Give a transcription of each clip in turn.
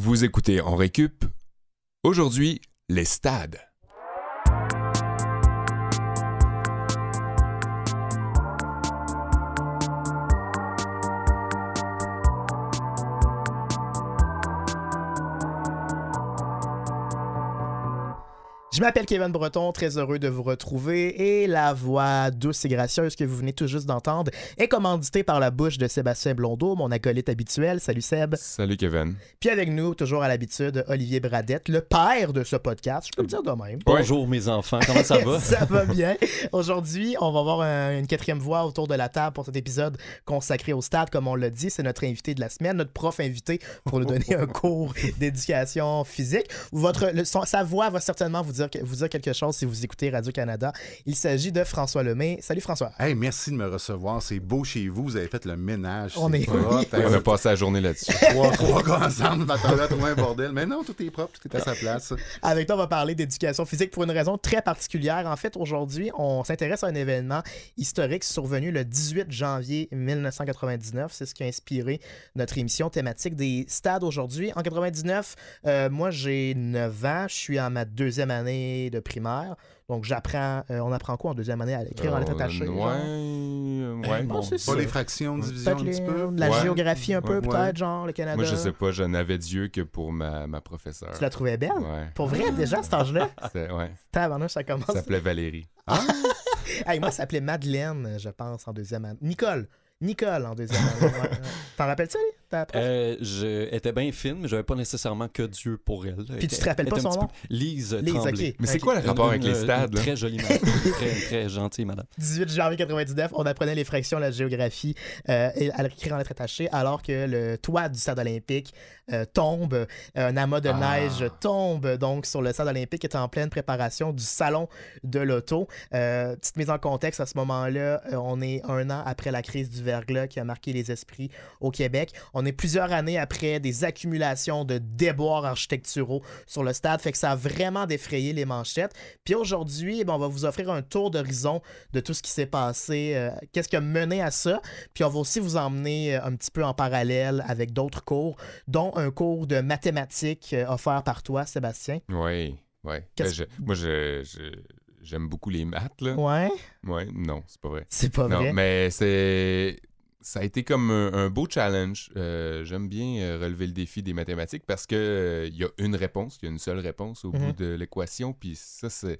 Vous écoutez en récup. Aujourd'hui, les stades. Je m'appelle Kevin Breton, très heureux de vous retrouver et la voix douce et gracieuse que vous venez tout juste d'entendre est commanditée par la bouche de Sébastien Blondeau, mon acolyte habituel. Salut Seb. Salut Kevin. Puis avec nous, toujours à l'habitude, Olivier Bradette, le père de ce podcast, je peux le dire de même. Bonjour mes enfants, comment ça va? ça va bien. Aujourd'hui, on va avoir un- une quatrième voix autour de la table pour cet épisode consacré au stade, comme on l'a dit. C'est notre invité de la semaine, notre prof invité pour nous donner un cours d'éducation physique. Votre, le- son- sa voix va certainement vous dire, vous dire quelque chose si vous écoutez Radio-Canada. Il s'agit de François Lemay. Salut François. Hey, merci de me recevoir. C'est beau chez vous. Vous avez fait le ménage. On C'est est- propre. Oui. On a passé la journée là-dessus. trois, trois gars ensemble, m'attendais à trouver un bordel. Mais non, tout est propre, tout est à sa place. Avec toi, on va parler d'éducation physique pour une raison très particulière. En fait, aujourd'hui, on s'intéresse à un événement historique survenu le 18 janvier 1999. C'est ce qui a inspiré notre émission thématique des stades aujourd'hui. En 99, euh, moi, j'ai 9 ans. Je suis en ma deuxième année de primaire. Donc, j'apprends. euh, on apprend quoi en deuxième année à écrire en lettres attachées? Ouais, genre? euh, ouais, Bon, bon. c'est Pas les fractions, Peut-être un petit peu? la Ouais. géographie un peu, Ouais. peut-être, genre le Canada. Moi, je sais pas, je n'avais Dieu que pour ma, ma professeure. Tu la trouvais belle? Ouais. Pour vrai, déjà, à cet âge-là? C'était- ouais. Ça commence. Ça s'appelait Valérie. Hey, moi, ça s'appelait Madeleine, je pense, en deuxième année. Nicole. Nicole en deuxième année. ouais, ouais. T'en rappelles-tu, lui? Ta prof? Euh, je étais bien fine, mais j'avais pas nécessairement que Dieu pour elle. Puis tu te rappelles pas son nom? Lise, Lise, Tremblay. ok. Mais c'est quoi le rapport avec Une- les stades? une là? Très jolie madame. très, très gentille madame. 18 janvier 99, on apprenait les fractions, la géographie euh, et à l'écrire en lettres attachées, alors que le toit du stade olympique euh, tombe, euh, un amas de Ah. neige tombe donc sur le stade olympique qui est en pleine préparation du salon de l'auto. Euh, petite mise en contexte, à ce moment-là, on est un an après la crise du verglas qui a marqué les esprits au Québec. On est plusieurs années après des accumulations de déboires architecturaux sur le stade, fait que ça a vraiment défrayé les manchettes. Puis aujourd'hui, eh ben, on va vous offrir un tour d'horizon de tout ce qui s'est passé, euh, qu'est-ce qui a mené à ça. Puis on va aussi vous emmener un petit peu en parallèle avec d'autres cours, dont un cours de mathématiques euh, offert par toi, Sébastien. Oui, oui. Qu'est-ce- moi, je, je- j'aime beaucoup les maths, là. Ouais, Ouais, non, c'est pas vrai. c'est pas Non, vrai. mais c'est. Ça a été comme un, un beau challenge. Euh, J'aime bien euh, relever le défi des mathématiques parce que euh, il y a une réponse, il y a une seule réponse au Mhm. bout de l'équation. Puis ça, c'est.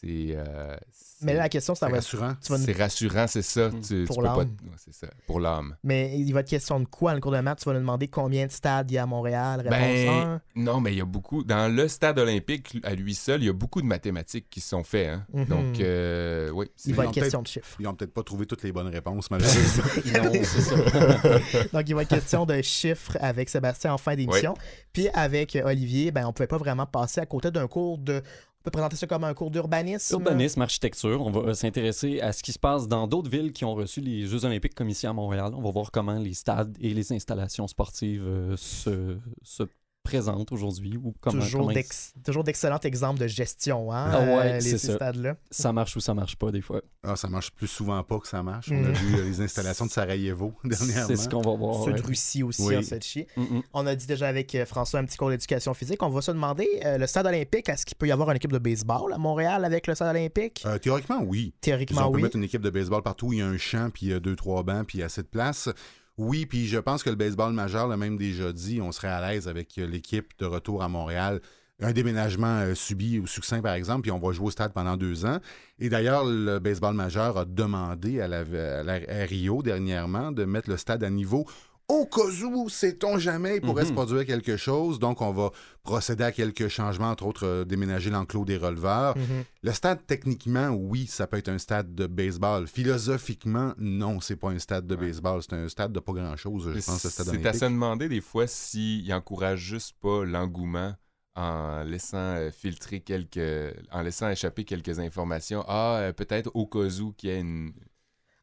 C'est. euh, Mais là, c'est- la question, ça C'est va être. rassurant. Vas c'est rassurant, c'est ça. Mm. Tu, Pour tu peux pas- l'âme. ça. Pour l'âme. Mais il va être question de quoi dans le cours de maths? Tu vas nous demander combien de stades il y a à Montréal? Réponse Ben, 1. non, mais il y a beaucoup. Dans le stade olympique, à lui seul, il y a beaucoup de mathématiques qui sont faites. hein. Mhm. Donc, euh, oui. Il va être question de chiffres. Ils ont peut-être pas trouvé toutes les bonnes réponses, malheureusement. Non, c'est ça. Donc, il va être question de chiffres avec Sébastien en fin d'émission. Puis avec Olivier, ben, on pouvait pas vraiment passer à côté d'un cours de. On peut présenter ça comme un cours d'urbanisme? Urbanisme, architecture, on va euh, s'intéresser à ce qui se passe dans d'autres villes qui ont reçu les Jeux olympiques comme ici à Montréal. On va voir comment les stades et les installations sportives euh, se, se présentent aujourd'hui ou comment, Toujours, comment d'ex- toujours d'excellents exemples de gestion, hein, Ah ouais, euh, les stades-là. ça marche ou ça marche pas des fois. Ah, ça marche plus souvent pas que ça marche. On Mm. a vu euh, les installations de Sarajevo dernièrement. C'est ce qu'on va voir. Ceux ouais. de Russie aussi, Oui. en Sochi. Mm, mm. On a dit déjà avec euh, François un petit cours d'éducation physique. On va se demander, euh, le stade olympique, est-ce qu'il peut y avoir une équipe de baseball à Montréal avec le stade olympique? Euh, théoriquement, oui. Théoriquement, on peut oui. mettre une équipe de baseball partout, où il y a un champ, puis il y a deux, trois bancs, puis il y a assez de place. Oui, puis je pense que le baseball majeur l'a même déjà dit, on serait à l'aise avec euh, l'équipe de retour à Montréal. Un déménagement euh, subi ou succinct, par exemple, puis on va jouer au stade pendant deux ans. Et d'ailleurs, le baseball majeur a demandé à Rio dernièrement de mettre le stade à niveau. Au cas où, sait-on jamais, il pourrait Mhm. se produire quelque chose. Donc, on va procéder à quelques changements, entre autres, euh, déménager l'enclos des releveurs. Mhm. Le stade, techniquement, oui, ça peut être un stade de baseball. Philosophiquement, non, c'est pas un stade de baseball. C'est un stade de pas grand-chose, je pense, le stade C'est à se demander des fois s'il encourage juste pas l'engouement en laissant euh, filtrer quelques. en laissant échapper quelques informations. Ah, euh, peut-être au cas où qu'il y ait une.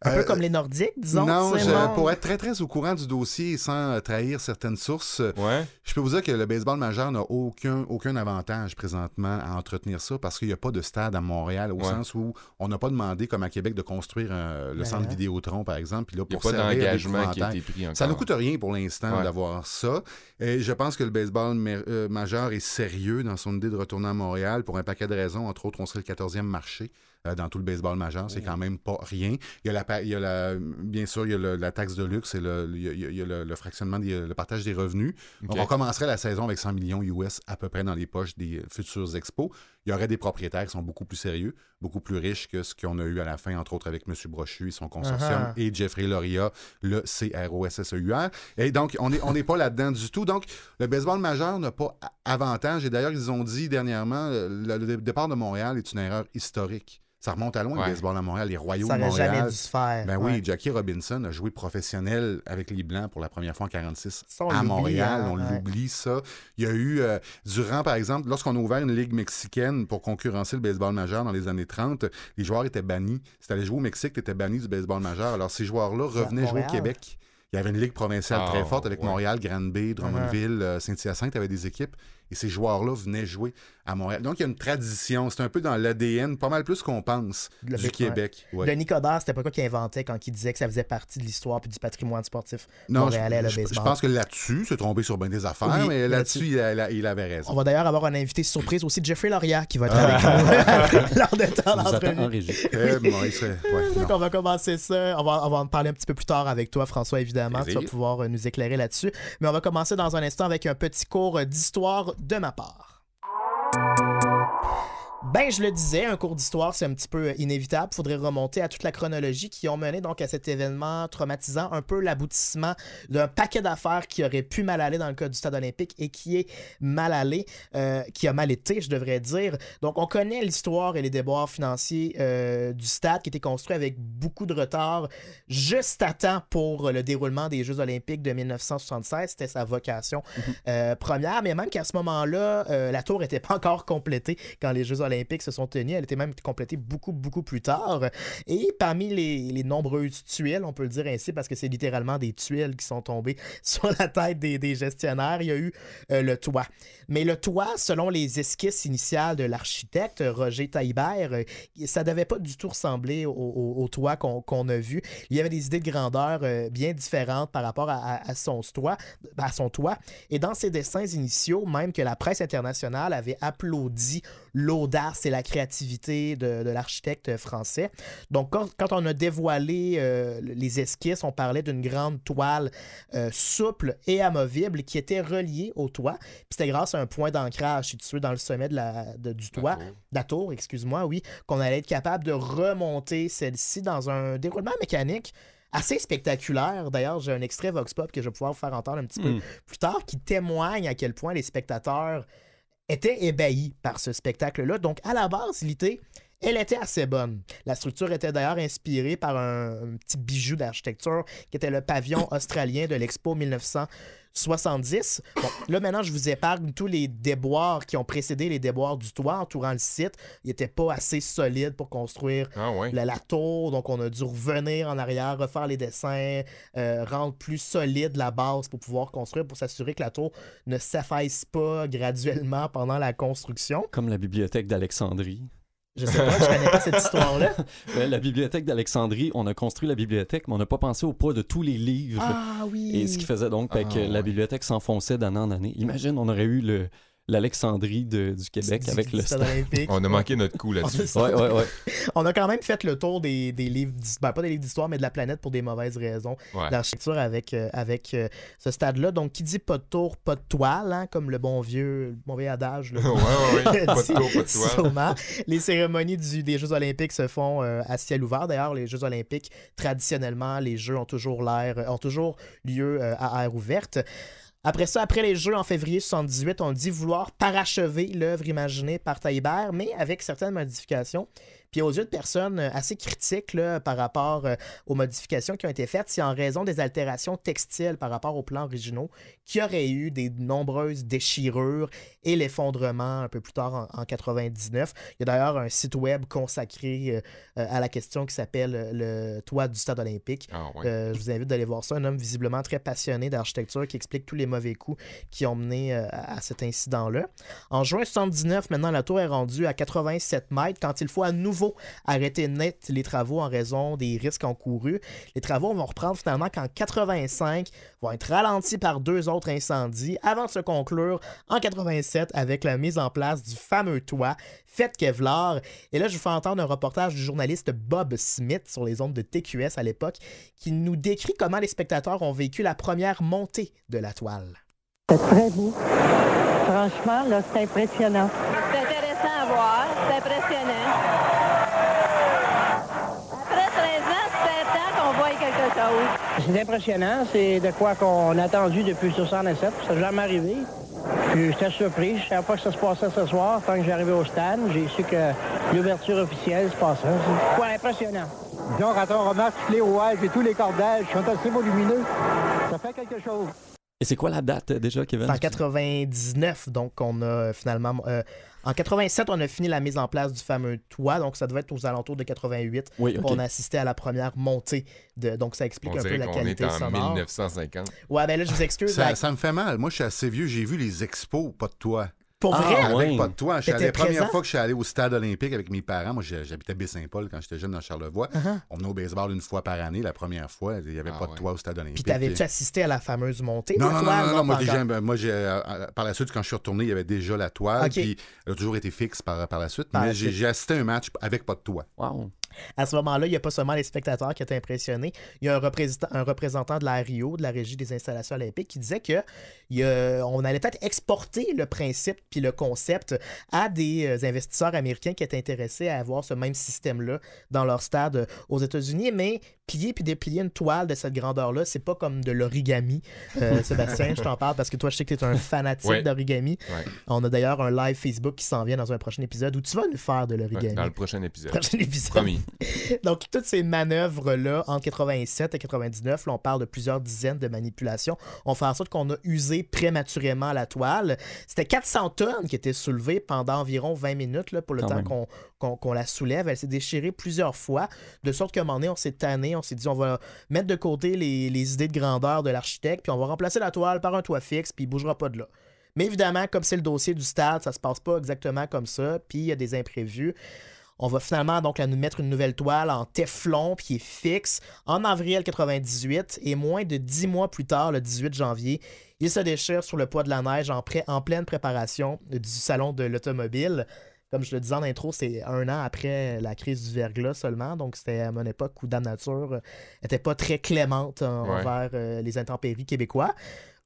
Un peu Euh, comme les Nordiques, disons. non, je- pour être très très au courant du dossier et sans trahir certaines sources, Ouais. je peux vous dire que le baseball majeur n'a aucun, aucun avantage présentement à entretenir ça parce qu'il n'y a pas de stade à Montréal au Ouais. sens où on n'a pas demandé, comme à Québec, de construire euh, le Ben, centre hein. Vidéotron, par exemple. Puis là, Il n'y a pour pas servir d'engagement qui a été pris encore. Ça ne coûte rien pour l'instant Ouais. d'avoir ça. Et je pense que le baseball ma- euh, majeur est sérieux dans son idée de retourner à Montréal pour un paquet de raisons. Entre autres, on serait le 14e marché dans tout le baseball majeur. C'est quand même pas rien. Il y a, la, pa- il y a la, bien sûr, il y a le- la taxe de luxe et le, il y a, il y a- il y a le, le fractionnement, des- le partage des revenus. Donc, on commencerait la saison avec 100 millions US à peu près dans les poches des euh, futurs expos. Il y aurait des propriétaires qui sont beaucoup plus sérieux, beaucoup plus riches que ce qu'on a eu à la fin, entre autres avec M. Brochu et son consortium, Uh-huh. et Jeffrey Loria, le CROSSEUR. Et donc, on n'est on pas là-dedans du tout. Donc, le baseball majeur n'a pas avantage. Et d'ailleurs, ils ont dit dernièrement, le, le départ de Montréal est une erreur historique. Ça remonte à loin, Ouais. le baseball à Montréal, les royaux Ça de n'aurait Montréal. jamais dû se faire. Ben Ouais. oui, Jackie Robinson a joué professionnel avec les Blancs pour la première fois en 46 Ça, à Montréal. hein, on ouais. l'oublie, ça. Il y a eu, euh, durant, par exemple, lorsqu'on a ouvert une ligue mexicaine pour concurrencer le baseball majeur dans les années 30, les joueurs étaient bannis. Si tu allais jouer au Mexique, tu étais banni du baseball majeur. Alors, ces joueurs-là revenaient jouer au. Québec. Il y avait une ligue provinciale Ah, très forte avec ouais. Montréal, Granby, Drummondville, euh, Saint-Hyacinthe, avait des équipes. Et ces joueurs-là venaient jouer à Montréal. Donc, il y a une tradition. C'est un peu dans l'ADN, pas mal plus qu'on pense, Le du Québec. Ouais. Denis Coderre, c'était pas quoi qu'il inventait quand il disait que ça faisait partie de l'histoire puis du patrimoine sportif Non, je, montréalais, le je- je baseball. pense que là-dessus, c'est trompé sur bien des affaires, Oui, mais là-dessus. il, avait raison. On va d'ailleurs avoir un invité surprise aussi, Jeffrey Loria, qui va être Ah. avec nous lors de temps bon, serait- ouais, Donc, on va commencer ça. On va, on va en parler un petit peu plus tard avec toi, François, évidemment. Plaisir. Tu vas pouvoir euh, nous éclairer là-dessus. Mais on va commencer dans un instant avec un petit cours euh, d'histoire de ma part. Ben, je le disais, un cours d'histoire, c'est un petit peu euh, inévitable. Il faudrait remonter à toute la chronologie qui ont mené donc à cet événement traumatisant, un peu l'aboutissement d'un paquet d'affaires qui aurait pu mal aller dans le cas du stade olympique et qui est mal allé, euh, qui a mal été, je devrais dire. Donc, on connaît l'histoire et les déboires financiers euh, du stade qui était construit avec beaucoup de retard, juste à temps pour le déroulement des Jeux olympiques de 1976. C'était sa vocation euh, première, mais même qu'à ce moment-là, la tour n'était pas encore complétée quand les Jeux olympiques se sont tenus. Elle était même complétée beaucoup, beaucoup plus tard. Et parmi les, les nombreuses tuiles, on peut le dire ainsi, parce que c'est littéralement des tuiles qui sont tombées sur la tête des, gestionnaires, il y a eu euh, le toit. Mais le toit, selon les esquisses initiales de l'architecte Roger Taillibert, euh, ça ne devait pas du tout ressembler au, toit qu'on a vu. Il y avait des idées de grandeur euh, bien différentes par rapport à son toit, à son toit. Et dans ses dessins initiaux, même que la presse internationale avait applaudi l'audace et la créativité de, de l'architecte français. Donc, quand, quand on a dévoilé euh, les esquisses, on parlait d'une grande toile euh, souple et amovible qui était reliée au toit. Puis c'était grâce à un point d'ancrage situé dans le sommet de la, de- du toit, de la tour, excuse-moi, oui, qu'on allait être capable de remonter celle-ci dans un déroulement mécanique assez spectaculaire. D'ailleurs, j'ai un extrait Vox Pop que je vais pouvoir vous faire entendre un petit peu Hmm. plus tard qui témoigne à quel point les spectateurs étaient ébahis par ce spectacle-là. Donc, à la base, l'idée, elle était assez bonne. La structure était d'ailleurs inspirée par un, un petit bijou d'architecture qui était le pavillon australien de l'Expo 1970. Bon, là, maintenant, je vous épargne tous les déboires qui ont précédé les déboires du toit entourant le site. Il n'était pas assez solide pour construire Ah ouais. la, la tour, donc on a dû revenir en arrière, refaire les dessins, euh, rendre plus solide la base pour pouvoir construire, pour s'assurer que la tour ne s'affaisse pas graduellement pendant la construction. Comme la bibliothèque d'Alexandrie. Je sais pas, je connais pas cette histoire-là. Ouais, la bibliothèque d'Alexandrie, on a construit la bibliothèque, mais on n'a pas pensé au poids de tous les livres. Ah oui! Et ce qui faisait donc ben, Ah, que ouais. la bibliothèque s'enfonçait d'année en année. Imagine, on aurait eu le l'Alexandrie du Québec Du- avec du le stade. On a manqué notre coup là-dessus. On a- Ouais, ouais, ouais. On a quand même fait le tour des, des livres, ben, pas des livres d'histoire, mais de la planète pour des mauvaises raisons. Ouais. L'architecture avec, euh, avec euh, ce stade-là. Donc, qui dit pas de tour, pas de toile, hein, comme le bon vieux, le bon vieux adage. là. ouais, ouais, ouais. Pas de tour, pas de toile. Sûrement. Les cérémonies du- des Jeux olympiques se font euh, à ciel ouvert. D'ailleurs, les Jeux olympiques, traditionnellement, les Jeux ont toujours l'air, ont toujours lieu euh, à air ouverte. Après ça, après les Jeux en février 78, on dit vouloir parachever l'œuvre imaginée par Taillibert, mais avec certaines modifications. Puis aux yeux de personnes euh, assez critiques là, par rapport euh, aux modifications qui ont été faites, c'est en raison des altérations textiles par rapport aux plans originaux qui auraient eu des nombreuses déchirures et l'effondrement un peu plus tard en, en 99. Il y a d'ailleurs un site web consacré euh, à la question qui s'appelle le toit du stade olympique. Ah, ouais. Euh, je vous invite d'aller voir ça. Un homme visiblement très passionné d'architecture qui explique tous les mauvais coups qui ont mené euh, à cet incident-là. En juin 79, maintenant, la tour est rendue à 87 mètres quand il faut à nouveau arrêter net les travaux en raison des risques encourus. Les travaux vont reprendre finalement qu'en 85 vont être ralentis par deux autres incendies avant de se conclure en 87 avec la mise en place du fameux toit fait Kevlar. Et là, je vous fais entendre un reportage du journaliste Bob Smith sur les ondes de TQS à l'époque qui nous décrit comment les spectateurs ont vécu la première montée de la toile. C'était très beau. Franchement, là, c'est impressionnant. C'est intéressant à voir, c'est impressionnant. C'est impressionnant. C'est de quoi qu'on a attendu depuis 67. Ça n'est jamais arrivé. Puis j'étais surpris. Je ne savais pas que ça se passait ce soir. Tant que j'arrivais au stade, j'ai su que l'ouverture officielle se passait. C'est quoi impressionnant. Disons, quand on remarque tous les rouages et tous les cordages sont assez volumineux, ça fait quelque chose. Et c'est quoi la date déjà, Kevin? C'est en 99, donc on a euh, finalement... euh, en 87, on a fini la mise en place du fameux toit, donc ça devait être aux alentours de 88. Oui, ok. On a assisté à la première montée, de, donc ça explique On un peu la qu'on est qualité en sonore. 1950. Ouais, ben là, je vous excuse. Ça, ça me fait mal. Moi, je suis assez vieux. J'ai vu les expos, pas de toi. Pour Ah, vrai. Avec pas de toi. Je suis allé- T'étais la première fois que je suis allé au stade olympique avec mes parents, moi j'habitais Baie-Saint-Paul quand j'étais jeune dans Charlevoix. Uh-huh. On venait au baseball une fois par année. La première fois, il n'y avait Ah, pas de ouais. toit au stade puis olympique. t'avais-tu assisté à la fameuse montée? Non, non, non, toile? non, non, moi, déjà, moi j'ai, euh, euh, par la suite, quand je suis retourné, il y avait déjà la toile, Ok. puis elle a toujours été fixe par, par la suite, Par la mais j'ai, suite. j'ai assisté à un match avec pas de toit. Wow. À ce moment-là, il n'y a pas seulement les spectateurs qui étaient impressionnés. Il y a un représentant, un représentant de la Rio, de la Régie des installations olympiques, qui disait que il y a- on allait peut-être exporter le principe puis le concept à des euh, investisseurs américains qui étaient intéressés à avoir ce même système-là dans leur stade euh, aux États-Unis. Mais plier puis déplier une toile de cette grandeur-là, c'est pas comme de l'origami. Euh, Sébastien, je t'en parle parce que toi, je sais que tu es un fanatique Ouais. d'origami. Ouais. On a d'ailleurs un live Facebook qui s'en vient dans un prochain épisode où tu vas nous faire de l'origami. dans le prochain épisode. Prochain épisode. Promis. Donc, toutes ces manœuvres-là, entre 87 et 99, là, on parle de plusieurs dizaines de manipulations. On fait en sorte qu'on a usé prématurément la toile. C'était 400 tonnes qui étaient soulevées pendant environ 20 minutes là, pour le Quand temps qu'on la soulève. Elle s'est déchirée plusieurs fois, de sorte qu'à un moment donné, on s'est tanné, on s'est dit on va mettre de côté les, les idées de grandeur de l'architecte, puis on va remplacer la toile par un toit fixe, puis il bougera pas de là. Mais évidemment, comme c'est le dossier du stade, ça se passe pas exactement comme ça, puis il y a des imprévus. On va finalement donc là, nous mettre une nouvelle toile en téflon puis qui est fixe en avril 98 et moins de 10 mois plus tard, le 18 janvier, il se déchire sur le poids de la neige en, pré- en pleine préparation du salon de l'automobile. Comme je le disais en intro, c'est un an après la crise du verglas seulement, donc c'était à mon époque où Dame Nature n'était pas très clémente Ouais. envers euh, les intempéries québécois.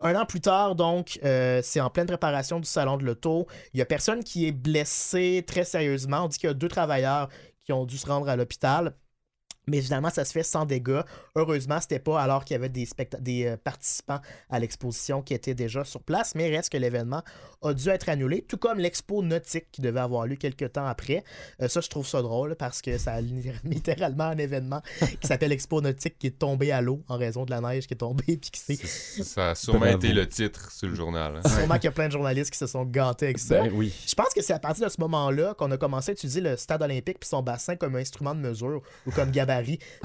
Un an plus tard, donc, euh, c'est en pleine préparation du salon de l'auto. Il n'y a personne qui est blessé très sérieusement. On dit qu'il y a deux travailleurs qui ont dû se rendre à l'hôpital. Mais finalement, ça se fait sans dégâts. Heureusement, c'était pas alors qu'il y avait des, des euh, participants à l'exposition qui étaient déjà sur place, mais il reste que l'événement a dû être annulé, tout comme l'expo nautique qui devait avoir lieu quelques temps après. Euh, ça, je trouve ça drôle parce que ça a littéralement un événement qui s'appelle Expo nautique qui est tombé à l'eau en raison de la neige qui est tombée puis qui Ça a sûrement Bravo. été le titre sur le journal. hein. Sûrement qu'il y a plein de journalistes qui se sont gâtés avec ça. Ben oui. Je pense que c'est à partir de ce moment-là qu'on a commencé à utiliser le stade olympique puis son bassin comme instrument de mesure ou comme gabarit.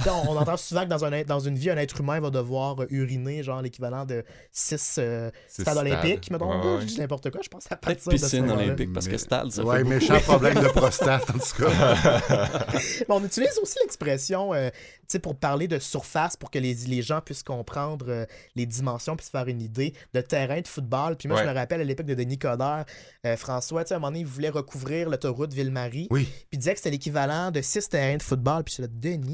On, on entend souvent que dans, un, dans une vie, un être humain va devoir euh, uriner genre l'équivalent de 6 stades Six olympiques. stades. Mettons, Ouais, euh, ouais. je dis n'importe quoi, je pense à partir de piscine olympique, parce que stade, ça ouais, fait méchant problème de prostate, en tout cas. Bon, on utilise aussi l'expression euh, tu sais, pour parler de surface pour que les, les gens puissent comprendre euh, les dimensions puis se faire une idée de terrain de football. Puis moi, je me rappelle à l'époque de Denis Coderre, euh, François, tu sais, à un moment donné, il voulait recouvrir l'autoroute Ville-Marie. Oui. Puis il disait que c'était l'équivalent de six terrains de football. Puis je suis là, Denis,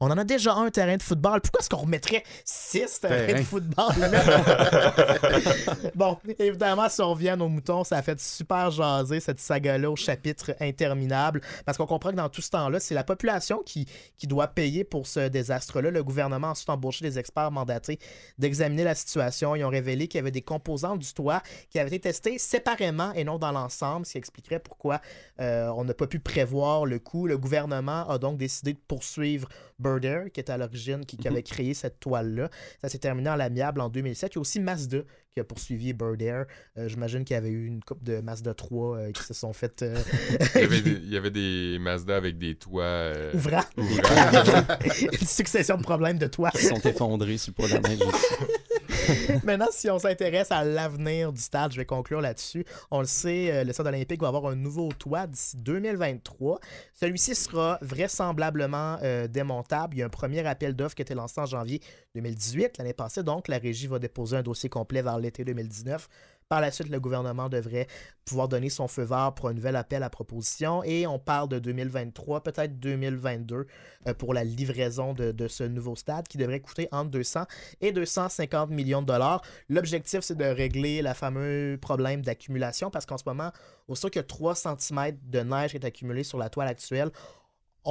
On en a déjà un terrain de football. Pourquoi est-ce qu'on remettrait six terrains Terrain. de football? bon, évidemment, si on revient à nos moutons, ça a fait super jaser cette saga-là au chapitre interminable. Parce qu'on comprend que dans tout ce temps-là, c'est la population qui, qui doit payer pour ce désastre-là. Le gouvernement a ensuite embauché des experts mandatés d'examiner la situation. Ils ont révélé qu'il y avait des composantes du toit qui avaient été testées séparément et non dans l'ensemble, ce qui expliquerait pourquoi euh, on n'a pas pu prévoir le coup. Le gouvernement a donc décidé de poursuivre Birder, qui était à l'origine, qui, qui avait créé cette toile-là. Ça s'est terminé en l'amiable en 2007. Il y a aussi Mazda qui a poursuivi Bird Air. Euh, J'imagine qu'il y avait eu une coupe de Mazda 3 euh, qui se sont faites euh, Il y, avait des, il y avait des Mazda avec des toits. euh, ouvrants. ouvrants. une succession de problèmes de toit. Ils sont effondrés sur le poids Maintenant, si on s'intéresse à l'avenir du stade, je vais conclure là-dessus. On le sait, euh, le stade olympique va avoir un nouveau toit d'ici 2023. Celui-ci sera vraisemblablement euh, démontable. Il y a un premier appel d'offres qui a été lancé en janvier 2018, l'année passée. Donc, la régie va déposer un dossier complet vers l'été 2019. Par la suite, le gouvernement devrait pouvoir donner son feu vert pour un nouvel appel à proposition. Et on parle de 2023, peut-être 2022, euh, pour la livraison de, ce nouveau stade qui devrait coûter entre 200 et 250 millions de dollars. L'objectif, c'est de régler le fameux problème d'accumulation parce qu'en ce moment, aussitôt que 3 cm de neige est accumulée sur la toile actuelle,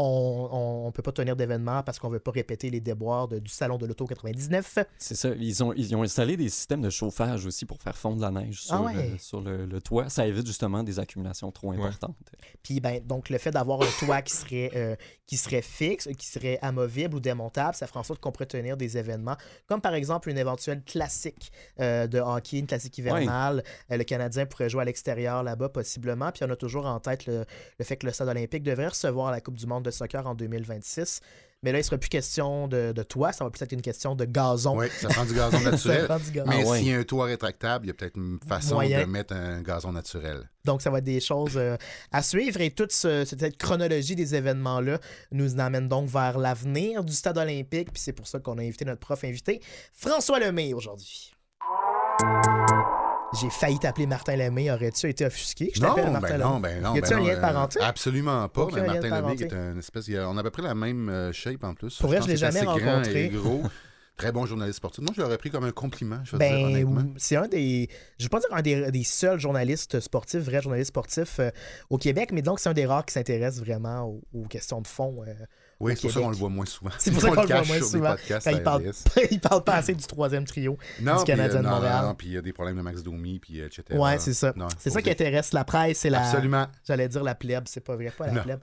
on ne peut pas tenir d'événement parce qu'on ne veut pas répéter les déboires de- du salon de l'auto 99. C'est ça. Ils ont, ils ont installé des systèmes de chauffage aussi pour faire fondre la neige sur, Ah ouais. le, sur le, le toit. Ça évite justement des accumulations trop importantes. Puis ben, donc le fait d'avoir un toit qui serait, euh, qui serait fixe, qui serait amovible ou démontable, ça ferait en sorte qu'on pourrait tenir des événements, comme par exemple une éventuelle classique euh, de hockey, une classique hivernale. Euh, le Canadien pourrait jouer à l'extérieur là-bas possiblement. Puis on a toujours en tête le, le fait que le stade olympique devrait recevoir la Coupe du monde de soccer en 2026. Mais là, il ne sera plus question de, de toit, ça va plus être une question de gazon. Oui, ça prend du gazon Ça naturel. prend du gazon. Mais Ah ouais. s'il y a un toit rétractable, il y a peut-être une façon Moyen. de mettre un gazon naturel. Donc, ça va être des choses euh, à suivre et toute ce- cette chronologie des événements-là nous amène donc vers l'avenir du stade olympique. Puis c'est pour ça qu'on a invité notre prof invité, François Lemay, aujourd'hui. J'ai failli t'appeler Martin Lemay. Aurais-tu été offusqué que je Non, t'appelle ben Martin non, Lemay? ben non. Y a-t-il ben un non, lien de parenté? Absolument pas. Aucun mais de Martin Lemay parenté. est un espèce. On a à peu près la même euh, shape en plus. Pour vrai, pense je l'ai jamais rencontré. gros. Très bon journaliste sportif. Moi, je l'aurais pris comme un compliment, je veux dire, Ben, honnêtement. c'est un des, je vais pas dire un des, des seuls journalistes sportifs, vrais journalistes sportifs euh, au Québec, mais donc c'est un des rares qui s'intéresse vraiment aux, aux questions de fond. euh, Oui, c'est pour ça qu'on le voit moins souvent. C'est pour ça qu'on le voit moins souvent. il parle, il parle pas assez du troisième trio. Non, du Canadien euh, de non, Montréal. non, puis il y a des problèmes de Max Domi, puis etc. Ouais, c'est ça. C'est ça qui intéresse la presse, c'est la. Absolument. J'allais dire la plèbe, c'est pas vrai, pas la plèbe.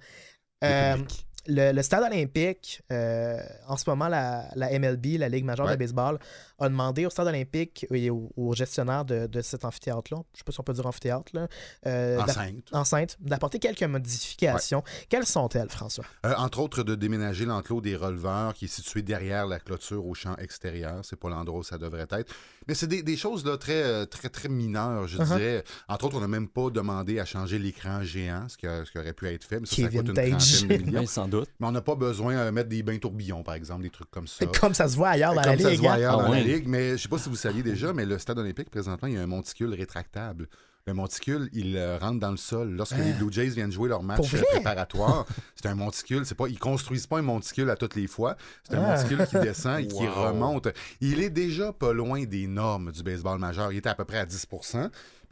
Euh. Le, le stade olympique, euh, en ce moment, la, la MLB, la Ligue majeure Ouais. de baseball, a demandé au stade olympique et au, au gestionnaire de, de cet amphithéâtre-là, je sais pas si on peut dire amphithéâtre, là, euh, Enceinte. enceinte, d'apporter quelques modifications. Quelles sont-elles, François? Euh, entre autres, de déménager l'enclos des releveurs qui est situé derrière la clôture au champ extérieur. C'est pas l'endroit où ça devrait être. Mais c'est des, des choses là, très, très, très mineures, je Uh-huh. dirais. Entre autres, on n'a même pas demandé à changer l'écran géant, ce qui, a- ce qui aurait pu être fait. Mais ça, ça coûte une trentaine de millions. Doute. Mais on n'a pas besoin de mettre des bains tourbillons, par exemple, des trucs comme ça. Comme ça se voit ailleurs dans Comme la ça Ligue. se voit hein? ailleurs Ah dans la Ligue. Mais je sais pas si vous saviez déjà, mais le stade olympique, présentement, il y a un monticule rétractable. Le monticule, il euh, rentre dans le sol. Lorsque les Blue Jays viennent jouer leur match euh, préparatoire, c'est un monticule. C'est pas, ils construisent pas un monticule à toutes les fois. C'est un Ah. monticule qui descend et qui remonte. Il est déjà pas loin des normes du baseball majeur. Il était à peu près à 10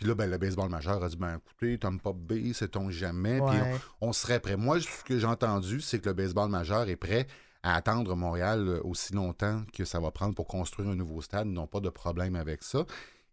Puis là, ben, le baseball majeur a dit ben, écoutez, Tom Pop B, sait-on jamais? Puis on, on serait prêt. Moi, ce que j'ai entendu, c'est que le baseball majeur est prêt à attendre Montréal euh, aussi longtemps que ça va prendre pour construire un nouveau stade. Ils n'ont pas de problème avec ça.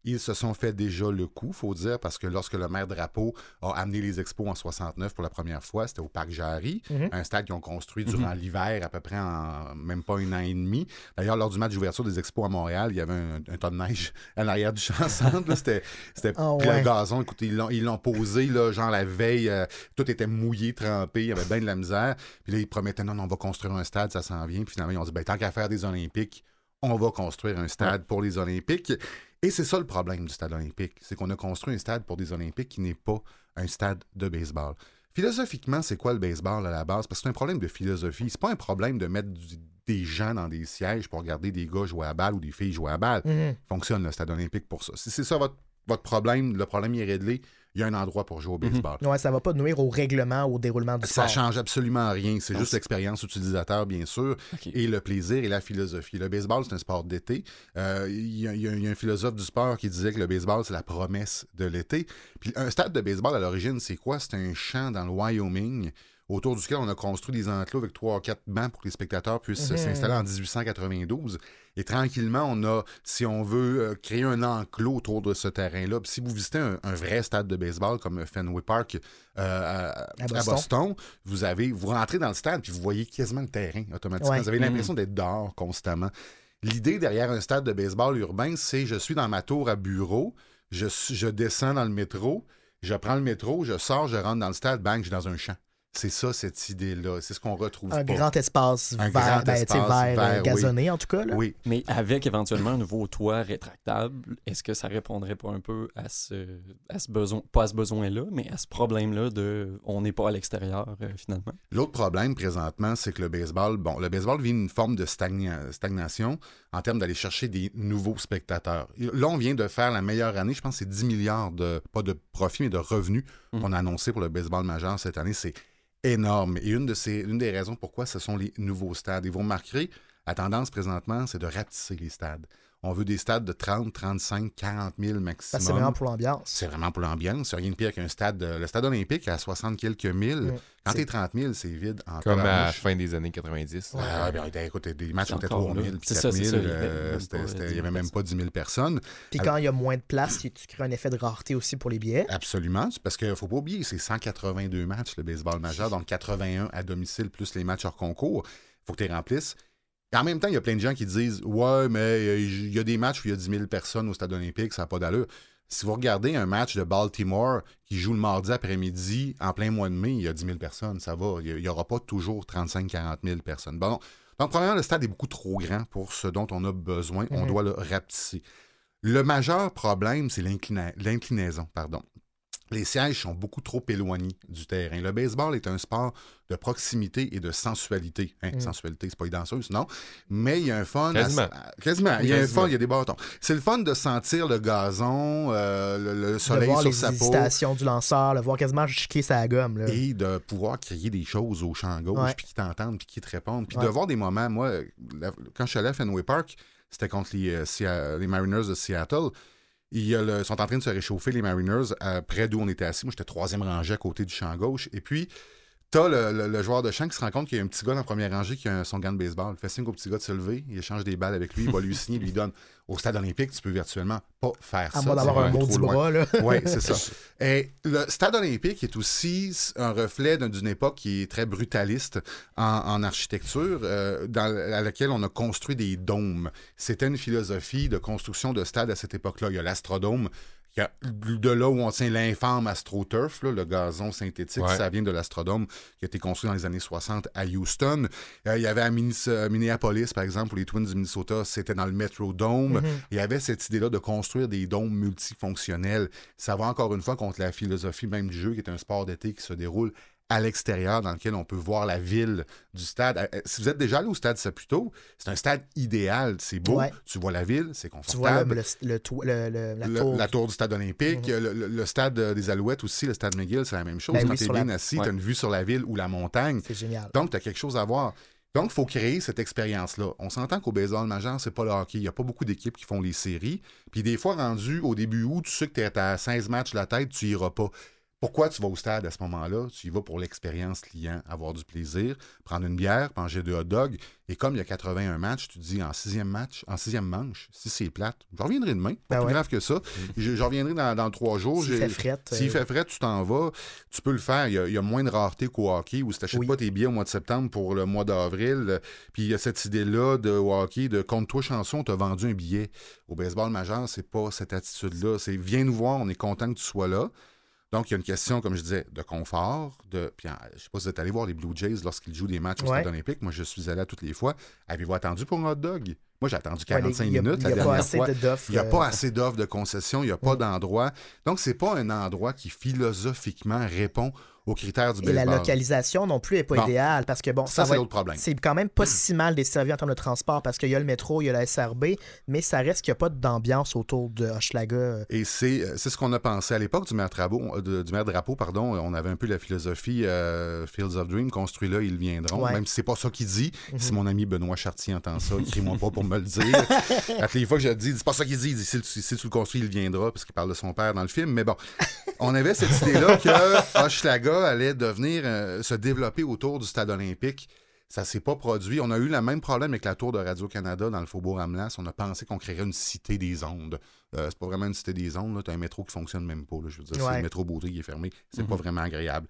Ils se sont fait déjà le coup, faut dire, parce que lorsque le maire Drapeau a amené les expos en 69 pour la première fois, c'était au Parc Jarry, Mhm. un stade qu'ils ont construit durant l'hiver, à peu près en même pas un an et demi. D'ailleurs, lors du match d'ouverture des expos à Montréal, il y avait un, un tas de neige à l'arrière du champ centre. C'était, c'était Ah le ouais. gazon. Écoutez, ils l'ont, ils l'ont posé, là, genre la veille, euh, tout était mouillé, trempé, il y avait bien de la misère. Puis là, ils promettaient, non, non, on va construire un stade, ça s'en vient. Puis finalement, ils ont dit, ben, tant qu'à faire des Olympiques, on va construire un stade pour les Olympiques. Et c'est ça le problème du stade olympique, c'est qu'on a construit un stade pour des Olympiques qui n'est pas un stade de baseball. Philosophiquement, c'est quoi le baseball à la base? Parce que c'est un problème de philosophie. C'est pas un problème de mettre du- des gens dans des sièges pour regarder des gars jouer à balle ou des filles jouer à balle. Mhm. Fonctionne le stade olympique pour ça. Si c'est ça votre, votre problème, le problème est réglé, il y a un endroit pour jouer au Mhm. baseball. Ouais, ça va pas nuire au règlement, au déroulement du Ça sport. change absolument rien. C'est juste l'expérience utilisateur, bien sûr, et le plaisir et la philosophie. Le baseball, c'est un sport d'été. Euh, y, y il y a un philosophe du sport qui disait que le baseball, c'est la promesse de l'été. Puis un stade de baseball, à l'origine, c'est quoi? C'est un champ dans le Wyoming autour duquel on a construit des enclos avec trois ou quatre bancs pour que les spectateurs puissent Mhm. s'installer en 1892. Et tranquillement, on a, si on veut, euh, créer un enclos autour de ce terrain-là. Si vous visitez un, un vrai stade de baseball comme Fenway Park euh, à, À à Boston. Vous avez, vous rentrez dans le stade puis vous voyez quasiment le terrain automatiquement. Ouais. Vous avez l'impression d'être dehors constamment. L'idée derrière un stade de baseball urbain, c'est je suis dans ma tour à bureau, je, je descends dans le métro, je prends le métro, je sors, je rentre dans le stade, bang, je suis dans un champ. C'est ça, cette idée-là. C'est ce qu'on retrouve Un pas. grand espace Un vert, grand ben, espace vert, euh, oui. gazonné, en tout cas. Là. Oui, Mais avec éventuellement un nouveau toit rétractable, est-ce que ça répondrait pas un peu à ce, à ce besoin, pas à ce besoin-là, mais à ce problème-là de on n'est pas à l'extérieur euh, finalement? L'autre problème présentement, c'est que le baseball, bon, le baseball vit une forme de stagna- stagnation en termes d'aller chercher des nouveaux spectateurs. Là, on vient de faire la meilleure année, je pense que c'est 10 milliards de, pas de profit, mais de revenus Qu'on a annoncé pour le baseball majeur cette année. C'est énorme. Et une, des raisons pourquoi ce sont les nouveaux stades. Et vous remarquerez, la tendance présentement, c'est de rapetisser les stades. On veut des stades de 30, 35, 40 000 maximum. C'est vraiment pour l'ambiance. C'est vraiment pour l'ambiance. C'est rien de pire qu'un stade. euh, Le stade olympique à 60 quelques mille. Mm. Quand C'est- t'es 30 000, c'est vide en Comme à la fin des années 90. Ouais, ouais, ben, écoute, des matchs étaient encore 3 là. 000 puis C'est 4 ça, c'est 000. ça, il y avait euh, même c'était- pas c'était- 10 Il n'y avait 000 même pas 10 000 personnes. Puis quand il y a moins de place, tu crées un effet de rareté aussi pour les billets. Absolument. Parce qu'il ne faut pas oublier, c'est 182 matchs, le baseball majeur, donc 81 à domicile plus les matchs hors concours. Il faut que tu les remplisses. Et en même temps, il y a plein de gens qui disent Ouais, mais euh, il y a des matchs où il y a 10 000 personnes au stade olympique, ça n'a pas d'allure. Si vous regardez un match de Baltimore qui joue le mardi après-midi, en plein mois de mai, il y a 10 000 personnes, ça va. Il n'y aura pas toujours 35-40 000 personnes. Bon, donc, premièrement, le stade est beaucoup trop grand pour ce dont on a besoin. On Mhm. doit le rapetisser. Le majeur problème, c'est l'inclina- l'inclinaison. Pardon. Les sièges sont beaucoup trop éloignés du terrain. Le baseball est un sport de proximité et de sensualité. Hein, Mm. Sensualité, c'est pas les danseuses, non. Mais il y a un fun. Quasiment. à- quasiment. Il y a un fun, il y a des bâtons. C'est le fun de sentir le gazon, euh, le, le de soleil voir sur les sa peau. du lanceur, le voir quasiment chiquer sa gomme. Là. Et de pouvoir crier des choses au champ gauche, Ouais. puis qu'ils t'entendent, puis qu'ils te répondent. Puis Ouais. de voir des moments, moi, la- quand je suis allé à Fenway Park, c'était contre les, euh, les Mariners de Seattle. Ils sont en train de se réchauffer, les Mariners, euh, près d'où on était assis. Moi, j'étais troisième rangée à côté du champ gauche. Et puis, t'as le, joueur de champ qui se rend compte qu'il y a un petit gars dans la première rangée qui a son gant de baseball. Il fait signe au petit gars de se lever, il échange des balles avec lui, il va lui signer, il lui donne. Au stade olympique, tu peux virtuellement pas faire À ça. moins d'avoir un trop du bras. Là. Oui, c'est ça. Et le stade olympique est aussi un reflet d'un- d'une époque qui est très brutaliste en, en architecture, euh, dans, à laquelle on a construit des dômes. C'était une philosophie de construction de stade à cette époque-là. Il y a l'astrodôme. De là où on tient l'infâme AstroTurf, là, le gazon synthétique, Ouais. ça vient de l'astrodôme qui a été construit dans les années 60 à Houston. Euh, il y avait à euh, Minneapolis, par exemple, pour les Twins du Minnesota, c'était dans le Metrodome. Mhm. Il y avait cette idée-là de construire des dômes multifonctionnels. Ça va encore une fois contre la philosophie même du jeu, qui est un sport d'été qui se déroule à l'extérieur, dans lequel on peut voir la ville du stade. Euh, euh, Si vous êtes déjà allé au stade Saputo, c'est un stade idéal. C'est beau, Ouais. tu vois la ville, c'est Tu vois confortable. le, la tour. la tour du stade olympique, Mhm. le, stade euh, des Alouettes aussi, le stade McGill, c'est la même chose. Ben Quand oui, tu es bien la- assis, Ouais. tu as une vue sur la ville ou la montagne. C'est génial. Donc, tu as quelque chose à voir. Donc, il faut créer cette expérience-là. On s'entend qu'au baseball majeur, c'est pas le hockey. Il n'y a pas beaucoup d'équipes qui font les séries. Puis des fois, rendu au début août, tu sais que tu es à 16 matchs la tête, tu iras pas. Pourquoi tu vas au stade à ce moment-là? Tu y vas pour l'expérience client, avoir du plaisir, prendre une bière, manger deux hot dogs. Et comme il y a 81 matchs, tu te dis en sixième match, en sixième manche, si c'est plate, je reviendrai demain. Pas Ben plus ouais. grave que ça. Je, je reviendrai dans, dans trois jours. S'il fait fret, S'il euh, fait frais, tu t'en vas. Tu peux le faire. Il y a, il y a moins de rareté qu'au hockey où si tu n'achètes Oui. pas tes billets au mois de septembre pour le mois d'avril. Puis il y a cette idée-là de au hockey de compte-toi chanson, tu as vendu un billet. Au baseball majeur, c'est pas cette attitude-là. C'est viens nous voir, on est content que tu sois là. Donc, il y a une question, comme je disais, de confort. De... Puis, en- je sais pas si vous êtes allé voir les Blue Jays lorsqu'ils jouent des matchs au Ouais. stade olympique. Moi, je suis allé là toutes les fois. Avez-vous attendu pour un hot dog? Moi, j'ai attendu ouais, les- 45 il y a- minutes la a pas dernière assez fois. Il n'y a euh, pas assez d'offres de concessions, il n'y a pas d'endroit. Donc, c'est pas un endroit qui philosophiquement répond aux critères du Et la baseball. localisation non plus n'est pas idéale parce que bon, Ça, ça, c'est l'autre problème. c'est quand même pas si mal desservi en termes de transport parce qu'il y a le métro, il y a la SRB, mais ça reste qu'il n'y a pas d'ambiance autour de Hochelaga. Et c'est euh, c'est ce qu'on a pensé à l'époque du maire Drapeau, euh, de- du maire Drapeau, pardon. On avait un peu la philosophie euh, Fields of Dream, construit là, ils viendront. Ouais. Même si c'est pas ça qu'il dit. Mhm. Si mon ami Benoît Chartier entend ça, écris-moi pas pour me le dire. à toutes les fois que je le dis, c'est pas ça qu'il dit. Il dit si, tu- si tu le construis, il viendra, parce qu'il parle de son père dans le film. Mais bon, on avait cette idée-là que Hochelaga allait devenir, euh, se développer autour du stade olympique. Ça s'est pas produit. On a eu le même problème avec la tour de Radio-Canada dans le faubourg Amelas. On a pensé qu'on créerait une cité des ondes. Euh, c'est pas vraiment une cité des ondes. Tu as un métro qui fonctionne même pas. là. Je veux dire, c'est le métro Beauté qui est fermé. C'est Mhm. pas vraiment agréable.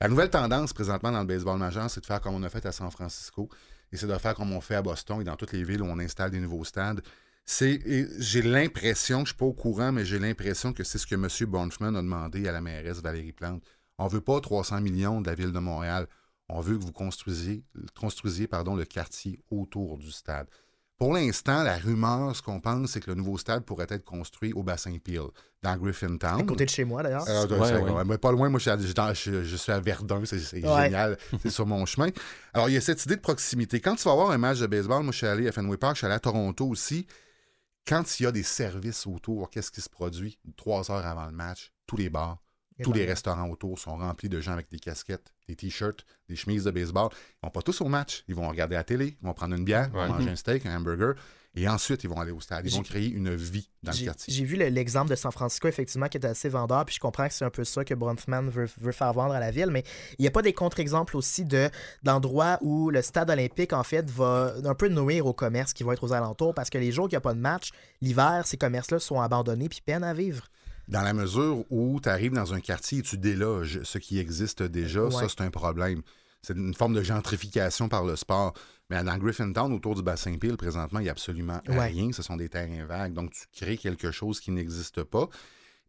La nouvelle tendance présentement dans le baseball majeur, c'est de faire comme on a fait à San Francisco. Et c'est de faire comme on fait à Boston et dans toutes les villes où on installe des nouveaux stades. C'est, j'ai l'impression, je ne suis pas au courant, mais j'ai l'impression que c'est ce que M. Bonchman a demandé à la mairesse Valérie Plante. On ne veut pas 300 millions de la ville de Montréal. On veut que vous construisiez, construisiez pardon, le quartier autour du stade. Pour l'instant, la rumeur, ce qu'on pense, c'est que le nouveau stade pourrait être construit au bassin Peel, dans Griffintown. à côté de chez moi d'ailleurs. Euh, de- Ouais, ouais. ouais, mais pas loin, moi je suis, à, je, dans- je- je suis à Verdun, c'est Ouais. génial, c'est sur mon chemin. Alors il y a cette idée de proximité. Quand tu vas avoir un match de baseball, moi je suis allé à Fenway Park, je suis allé à Toronto aussi. Quand il y a des services autour, qu'est-ce qui se produit? Trois heures avant le match, tous les bars, tous les restaurants autour sont remplis de gens avec des casquettes, des t-shirts, des chemises de baseball. Ils vont pas tous au match. Ils vont regarder la télé, ils vont prendre une bière, ils vont manger un steak, un hamburger, et ensuite ils vont aller au stade. Ils vont créer une vie dans le quartier. j'ai vu le- l'exemple de San Francisco, effectivement, qui est assez vendeur, puis je comprends que c'est un peu ça que Bronfman veut, veut faire vendre à la ville, mais il n'y a pas des contre-exemples aussi de d'endroits où le stade olympique, en fait, va un peu nuire aux commerces qui vont être aux alentours, parce que les jours qu'il n'y a pas de match, l'hiver, ces commerces-là sont abandonnés puis peinent à vivre. Dans la mesure où tu arrives dans un quartier et tu déloges ce qui existe déjà, ça, c'est un problème. C'est une forme de gentrification par le sport. Mais dans Griffintown, autour du bassin Peel, présentement, il n'y a absolument Ouais. rien. Ce sont des terrains vagues. Donc, tu crées quelque chose qui n'existe pas.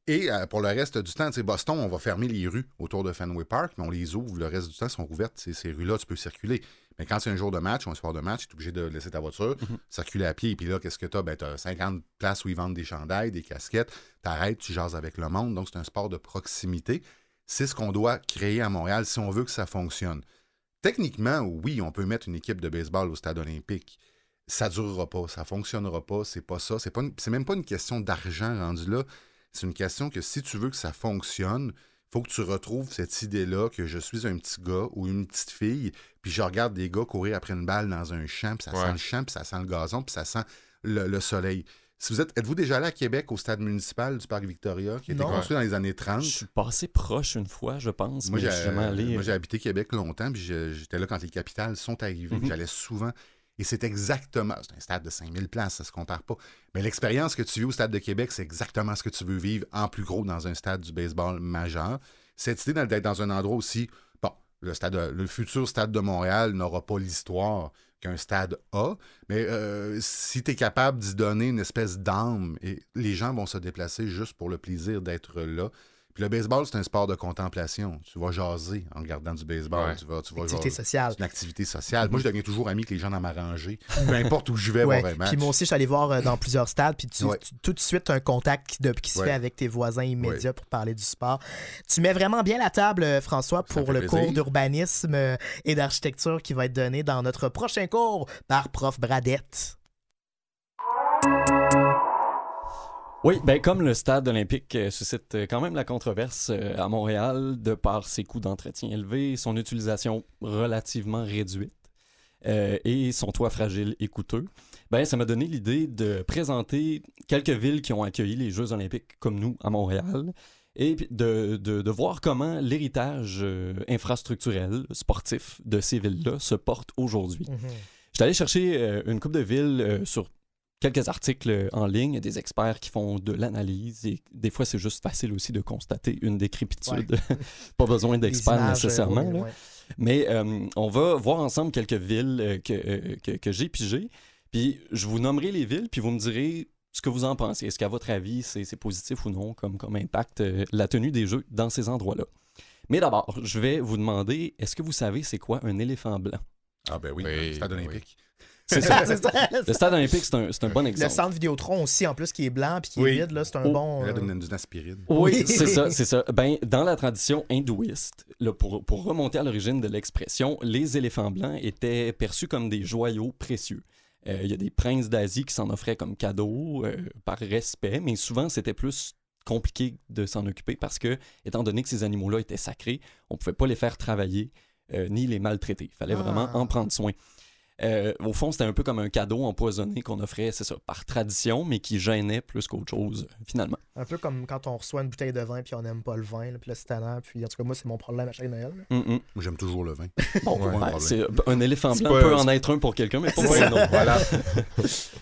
Et euh, pour le reste du temps, tu sais, Boston, on va fermer les rues autour de Fenway Park, mais on les ouvre. Le reste du temps, elles sont ouvertes. Ces rues-là, tu peux circuler. Mais quand c'est un jour de match ou un soir de match, tu es obligé de laisser ta voiture, circuler à pied. Puis là, qu'est-ce que tu as? Ben, tu as 50 places où ils vendent des chandails, des casquettes. Tu arrêtes, tu jases avec le monde. Donc, c'est un sport de proximité. C'est ce qu'on doit créer à Montréal si on veut que ça fonctionne. Techniquement, oui, on peut mettre une équipe de baseball au stade olympique. Ça durera pas, ça fonctionnera pas, c'est pas ça. C'est pas c'est même pas une question d'argent rendu là. C'est une question que si tu veux que ça fonctionne, faut que tu retrouves cette idée-là que je suis un petit gars ou une petite fille, puis je regarde des gars courir après une balle dans un champ, puis ça Ouais. sent le champ, puis ça sent le gazon, puis ça sent le, le soleil. Si vous êtes, êtes-vous déjà allé à Québec au stade municipal du parc Victoria, qui a été Non. construit dans les années 30? Je suis passé proche une fois, je pense, Moi, mais j'ai, je suis jamais allé. moi, j'ai euh, habité Québec longtemps, puis j'étais là quand les capitales sont arrivées. Mhm. J'allais souvent. Et c'est exactement. C'est un stade de 5000 places, ça se compare pas. Mais l'expérience que tu vis au stade de Québec, c'est exactement ce que tu veux vivre en plus gros dans un stade du baseball majeur. Cette idée d'être dans un endroit aussi. Bon, le futur stade de Montréal n'aura pas l'histoire qu'un stade a, mais euh, si tu es capable d'y donner une espèce d'âme, et les gens vont se déplacer juste pour le plaisir d'être là. Puis le baseball, c'est un sport de contemplation. Tu vas jaser en regardant du baseball. Ouais. Tu vas, tu vas Activité jaser. sociale. C'est une activité sociale. Moi, je deviens toujours ami avec les gens dans ma rangée. Peu importe où je vais Ouais. voir un match. Puis moi aussi, je suis allé voir euh, dans plusieurs stades, puis tu, Ouais. tu- tout de suite, un contact qui, de- qui se Ouais. fait avec tes voisins immédiats pour parler du sport. Tu mets vraiment bien la table, euh, François, pour le plaisir. cours d'urbanisme euh, et d'architecture qui va être donné dans notre prochain cours par Prof Bradette. Oui, ben comme le stade olympique euh, suscite euh, quand même la controverse euh, à Montréal de par ses coûts d'entretien élevés, son utilisation relativement réduite euh, et son toit fragile et coûteux, ben ça m'a donné l'idée de présenter quelques villes qui ont accueilli les Jeux olympiques comme nous à Montréal et de, de, de voir comment l'héritage infrastructurel, sportif de ces villes-là se porte aujourd'hui. J'étais allé chercher une coupe de villes sur quelques articles en ligne, Il y a des experts qui font de l'analyse et des fois c'est juste facile aussi de constater une décrépitude. Pas besoin d'experts euh, nécessairement. ouais. Mais euh, on va voir ensemble quelques villes euh, que, que, que j'ai pigées. Puis je vous nommerai les villes, puis vous me direz ce que vous en pensez. Est-ce qu'à votre avis, c'est positif ou non comme, comme impact euh, la tenue des Jeux dans ces endroits-là? Mais d'abord, je vais vous demander, est-ce que vous savez c'est quoi un éléphant blanc? Ah, ben oui, Oui, stade oui. C'est ça. C'est ça. Le stade olympique, c'est un, c'est un bon Le exemple. centre Vidéotron aussi, en plus, qui est blanc puis qui Oui. est vide, là, c'est un Oh, bon. Il y euh, a d'une d'une aspirine. Oui, c'est ça, c'est ça. Ben, dans la tradition hindouiste, là, pour, pour remonter à l'origine de l'expression, les éléphants blancs étaient perçus comme des joyaux précieux. Euh, Il y a des princes d'Asie qui s'en offraient comme cadeau euh, par respect, mais souvent c'était plus compliqué de s'en occuper parce que, étant donné que ces animaux-là étaient sacrés, on pouvait pas les faire travailler euh, ni les maltraiter. Il fallait vraiment Ah. en prendre soin. Euh, au fond, c'était un peu comme un cadeau empoisonné qu'on offrait, c'est ça, par tradition, mais qui gênait plus qu'autre chose, finalement. Un peu comme quand on reçoit une bouteille de vin puis on n'aime pas le vin, là, puis là c'est. Puis en tout cas, moi, c'est mon problème à chaque Noël. Mm, mm. J'aime toujours le vin. Bon, Ouais, ouais, problème. c'est un éléphant blanc pas- peut en être un pour quelqu'un, mais pour moi, non. Voilà.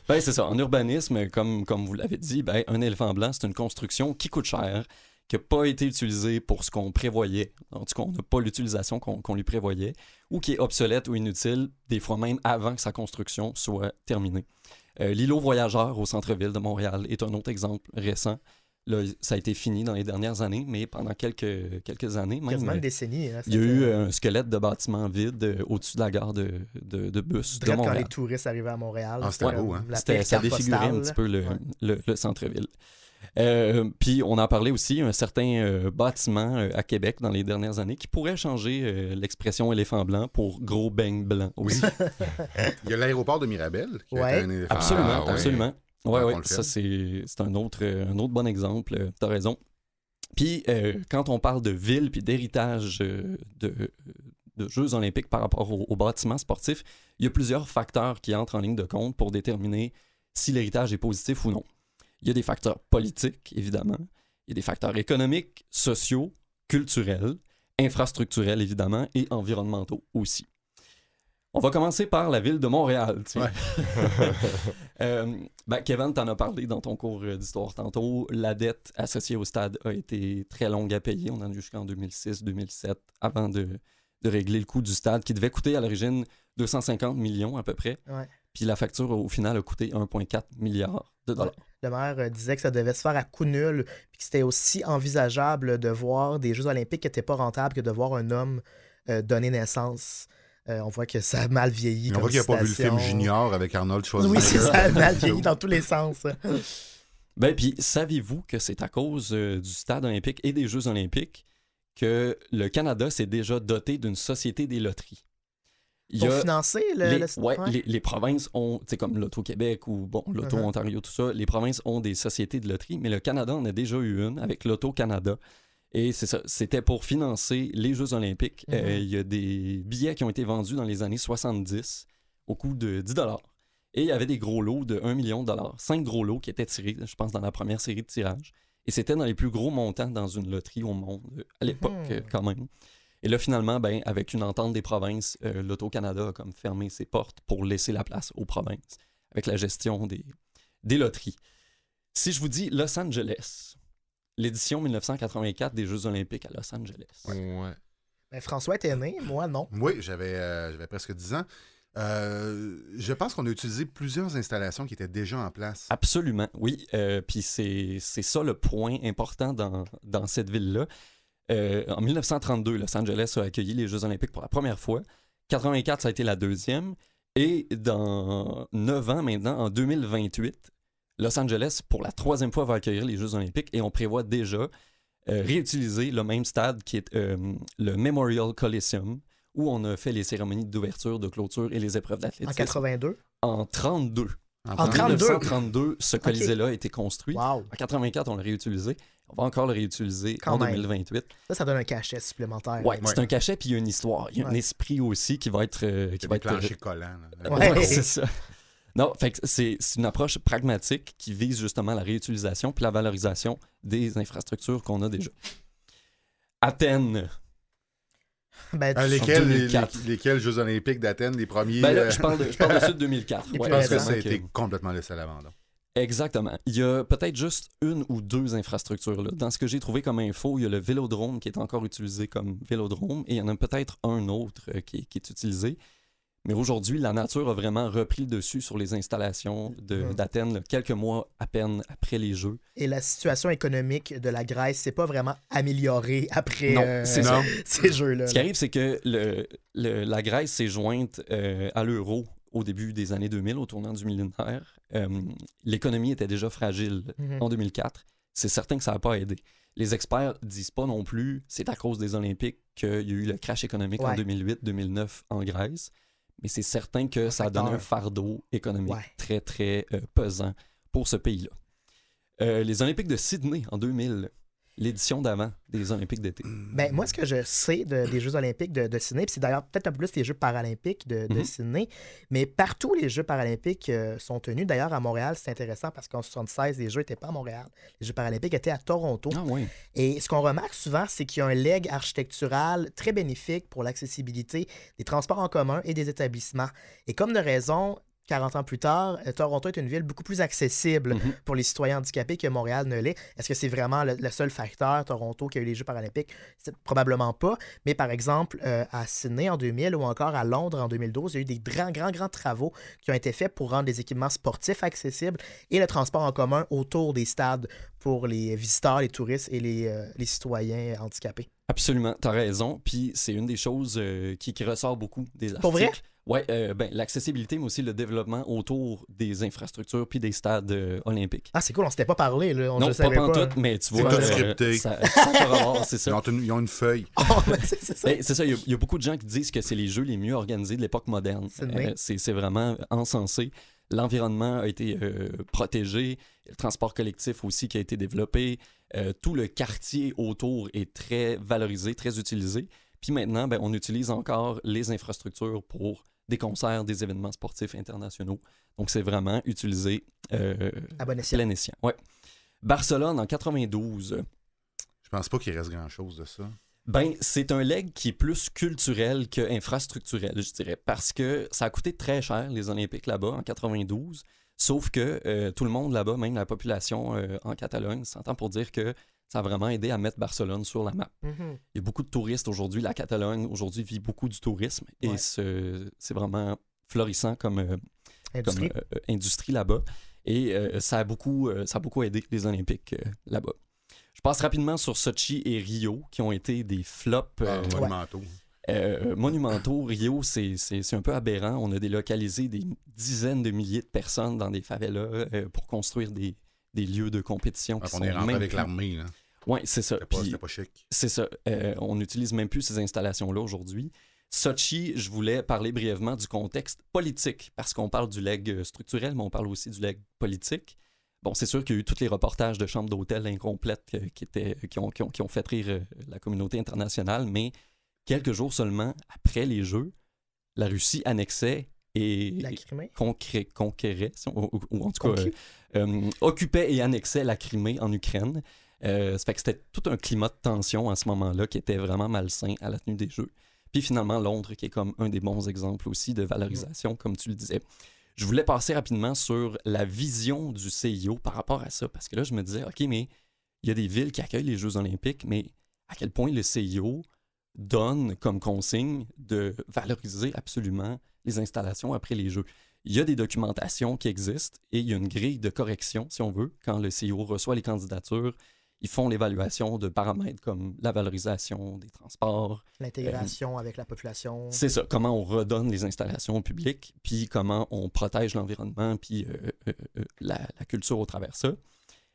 ben, c'est ça. En urbanisme, comme, comme vous l'avez dit, ben, un éléphant blanc, c'est une construction qui coûte cher, qui n'a pas été utilisée pour ce qu'on prévoyait. En tout cas, on n'a pas l'utilisation qu'on qu'on lui prévoyait, ou qui est obsolète ou inutile, des fois même avant que sa construction soit terminée. Euh, L'îlot voyageur au centre-ville de Montréal est un autre exemple récent. Là, ça a été fini dans les dernières années, mais pendant quelques, quelques années, même, Quasiment une euh, décennie. hein, il y a eu un squelette de bâtiment vide euh, au-dessus de la gare de, de, de bus de Direct quand Montréal. les touristes arrivaient à Montréal. Ah, c'était beau, hein? ça défigurait un petit peu le, Ouais. le- le centre-ville. Euh, puis on en parlait aussi, un certain euh, bâtiment euh, à Québec dans les dernières années qui pourrait changer euh, l'expression éléphant blanc pour gros beigne blanc aussi. Il y a l'aéroport de Mirabel qui a Ouais. été un éléphant. absolument, Ah, ouais. absolument. Ouais, Le fait. ça c'est c'est un autre, euh, un autre bon exemple, euh, t'as raison. Puis euh, quand on parle de ville puis d'héritage euh, de, de Jeux olympiques par rapport au, au bâtiment sportif, il y a plusieurs facteurs qui entrent en ligne de compte pour déterminer si l'héritage est positif ou non. Il y a des facteurs politiques, évidemment. Il y a des facteurs économiques, sociaux, culturels, infrastructurels, évidemment, et environnementaux aussi. On va commencer par la ville de Montréal. tiens. Euh, ben, Kevin, t'en as parlé dans ton cours euh, d'histoire tantôt. La dette associée au stade a été très longue à payer. On en a eu jusqu'en 2006-2007 avant de, de régler le coût du stade qui devait coûter à l'origine 250 millions à peu près. Ouais. Puis la facture au final a coûté 1,4 milliard de dollars. Le maire euh, disait que ça devait se faire à coup nul, puis que c'était aussi envisageable de voir des Jeux olympiques qui n'étaient pas rentables que de voir un homme euh, donner naissance. Euh, on voit que ça a mal vieilli. On voit qu'il n'a pas vu le film. Junior avec Arnold Schwarzenegger. Oui, c'est ça, a mal vieilli dans tous les sens. Ben, puis saviez-vous que c'est à cause euh, du stade olympique et des Jeux olympiques que le Canada s'est déjà doté d'une société des loteries? Il Pour a- financer le. les, le- ouais, ouais. les, les provinces ont, sais, comme l'Auto-Québec ou bon, Uh-huh. l'Auto-Ontario, tout ça, les provinces ont des sociétés de loterie, mais le Canada en a déjà eu une avec l'Auto-Canada. Et c'est ça, c'était pour financer les Jeux olympiques. Mhm. Euh, Il y a des billets qui ont été vendus dans les années 70 au coût de 10 Et il y avait des gros lots de 1 million de dollars. Cinq gros lots qui étaient tirés, je pense, dans la première série de tirages. Et c'était dans les plus gros montants dans une loterie au monde, à l'époque, Mhm. quand même. Et là, finalement, ben, avec une entente des provinces, euh, l'Auto-Canada a comme fermé ses portes pour laisser la place aux provinces avec la gestion des, des loteries. Si je vous dis Los Angeles, l'édition 1984 des Jeux Olympiques à Los Angeles. Ouais. Ben, François était né, moi non. Oui, j'avais euh, j'avais presque 10 ans. Euh, je pense qu'on a utilisé plusieurs installations qui étaient déjà en place. Absolument, oui. Euh, Puis c'est c'est ça le point important dans, dans cette ville-là. Euh, en 1932, Los Angeles a accueilli les Jeux Olympiques pour la première fois. 84, ça a été la deuxième. Et dans 9 ans maintenant, en 2028, Los Angeles, pour la troisième fois, va accueillir les Jeux Olympiques et on prévoit déjà euh, réutiliser le même stade qui est euh, le Memorial Coliseum, où on a fait les cérémonies d'ouverture, de clôture et les épreuves En d'athlétisme. 82. En 32. En En 32. 1932, ce Colisée-là a été construit. Wow. En 84, on l'a réutilisé. On va encore le réutiliser Quand en même. 2028. Ça, ça donne un cachet supplémentaire. Ouais, c'est un cachet puis il y a une histoire. Il y a un esprit aussi qui va être. euh, qui va être plancher collant. là. Ouais. Ouais, c'est ça. Non, fait que c'est c'est une approche pragmatique qui vise justement la réutilisation puis la valorisation des infrastructures qu'on a déjà. Athènes. Ben, Euh, tu- lesquels, les- 2004. les- lesquels Jeux olympiques d'Athènes, les premiers Ben là, euh, je parle de, je parle de ceux de 2004. Les Ouais, plus parce que ça a été complètement laissé à l'abandon. Exactement. Il y a peut-être juste une ou deux infrastructures. Là. Dans ce que j'ai trouvé comme info, il y a le vélodrome qui est encore utilisé comme vélodrome et il y en a peut-être un autre euh, qui, qui est utilisé. Mais aujourd'hui, la nature a vraiment repris le dessus sur les installations Mhm. d'Athènes, quelques mois à peine après les Jeux. Et la situation économique de la Grèce s'est pas vraiment améliorée après Non, euh, ces jeux-là. Ce qui arrive, c'est que le, le- la Grèce s'est jointe euh, à l'euro au début des années 2000, au tournant du millénaire. Euh, L'économie était déjà fragile Mhm. en 2004. C'est certain que ça n'a pas aidé. Les experts disent pas non plus c'est à cause des Olympiques qu'il y a eu le crash économique en Ouais. 2008-2009 en Grèce, mais c'est certain que ça a donné un fardeau économique Ouais. très, très euh, pesant pour ce pays-là. Euh, les Olympiques de Sydney en 2000, l'édition d'avant des Olympiques d'été. Ben, moi, ce que je sais de- des Jeux olympiques de, de Sydney, c'est d'ailleurs peut-être un peu plus les Jeux paralympiques de, de Mhm. Sydney, mais partout les Jeux paralympiques euh, sont tenus. D'ailleurs, à Montréal, c'est intéressant parce qu'en 76, les Jeux n'étaient pas à Montréal. Les Jeux paralympiques étaient à Toronto. Ah oui. Et ce qu'on remarque souvent, c'est qu'il y a un leg architectural très bénéfique pour l'accessibilité des transports en commun et des établissements. Et comme de raison, 40 ans plus tard, euh, Toronto est une ville beaucoup plus accessible Mhm. pour les citoyens handicapés que Montréal ne l'est. Est-ce que c'est vraiment le, le seul facteur, Toronto, qui a eu les Jeux paralympiques? Probablement pas. Mais par exemple, euh, à Sydney en 2000 ou encore à Londres en 2012, il y a eu des grands, grands, grands travaux qui ont été faits pour rendre les équipements sportifs accessibles et le transport en commun autour des stades pour les visiteurs, les touristes et les, euh, les citoyens handicapés. Absolument, tu as raison. Puis c'est une des choses euh, qui, qui ressort beaucoup des articles. Pour vrai? Oui, ben, l'accessibilité, mais aussi le développement autour des infrastructures puis des stades euh, olympiques. Ah, c'est cool, on s'était pas parlé, là. On non, le pas savait pas. pantoute, mais tu C'est vois, tout euh, ça, ça c'est Ils ça. ont, une, ils ont une feuille. Ben, c'est ça. Ben, il y, y a beaucoup de gens qui disent que c'est les jeux les mieux organisés de l'époque moderne. C'est vrai. Euh, c'est c'est vraiment encensé. L'environnement a été euh, protégé, le transport collectif aussi qui a été développé, Euh, tout le quartier autour est très valorisé, très utilisé. Puis maintenant, ben, on utilise encore les infrastructures pour des concerts, des événements sportifs internationaux. Donc c'est vraiment utilisé euh, À bon escient. plein escient. Ouais. Barcelone en 92. Je pense pas qu'il reste grand-chose de ça. Ben, c'est un leg qui est plus culturel que infrastructurel, je dirais, parce que ça a coûté très cher, les Olympiques là-bas, en 92. Sauf que euh, tout le monde là-bas, même la population euh, en Catalogne, s'entend pour dire que ça a vraiment aidé à mettre Barcelone sur la map. Mhm. Il y a beaucoup de touristes aujourd'hui. La Catalogne, aujourd'hui, vit beaucoup du tourisme et Ouais. ce- c'est vraiment florissant comme, euh, Industrie. comme euh, industrie là-bas. Et euh, ça, a beaucoup, euh, ça a beaucoup aidé les Olympiques euh, là-bas. Je passe rapidement sur Sochi et Rio, qui ont été des flops euh, Ah, monumentaux. euh, monumentaux. Rio, c'est c'est- c'est un peu aberrant. On a délocalisé des dizaines de milliers de personnes dans des favelas euh, pour construire des, des lieux de compétition. Qui on sont est rentré même avec l'armée. Ouais, c'est ça. C'était pas, chic. c'est ça. Euh, on n'utilise même plus ces installations-là aujourd'hui. Sochi, je voulais parler brièvement du contexte politique, parce qu'on parle du leg euh, structurel, mais on parle aussi du leg politique. Bon, c'est sûr qu'il y a eu tous les reportages de chambres d'hôtel incomplètes euh, qui, étaient, qui, ont, qui, ont, qui ont fait rire la communauté internationale, mais quelques jours seulement après les Jeux, la Russie annexait et La Crimée. conquérait, ou, ou en tout cas euh, euh, occupait et annexait la Crimée en Ukraine. Euh, ça fait que c'était tout un climat de tension à ce moment-là qui était vraiment malsain à la tenue des Jeux. Puis finalement, Londres, qui est comme un des bons exemples aussi de valorisation, comme tu le disais. Je voulais passer rapidement sur la vision du CIO par rapport à ça, parce que là, je me disais, OK, mais il y a des villes qui accueillent les Jeux olympiques, mais à quel point le CIO donne comme consigne de valoriser absolument les installations après les Jeux. Il y a des documentations qui existent et il y a une grille de correction, si on veut, quand le CIO reçoit les candidatures. Ils font l'évaluation de paramètres comme la valorisation des transports, L'intégration avec la population. c'est ça, comment on redonne les installations au public, puis comment on protège l'environnement, puis euh, euh, euh, la, la culture au travers de ça.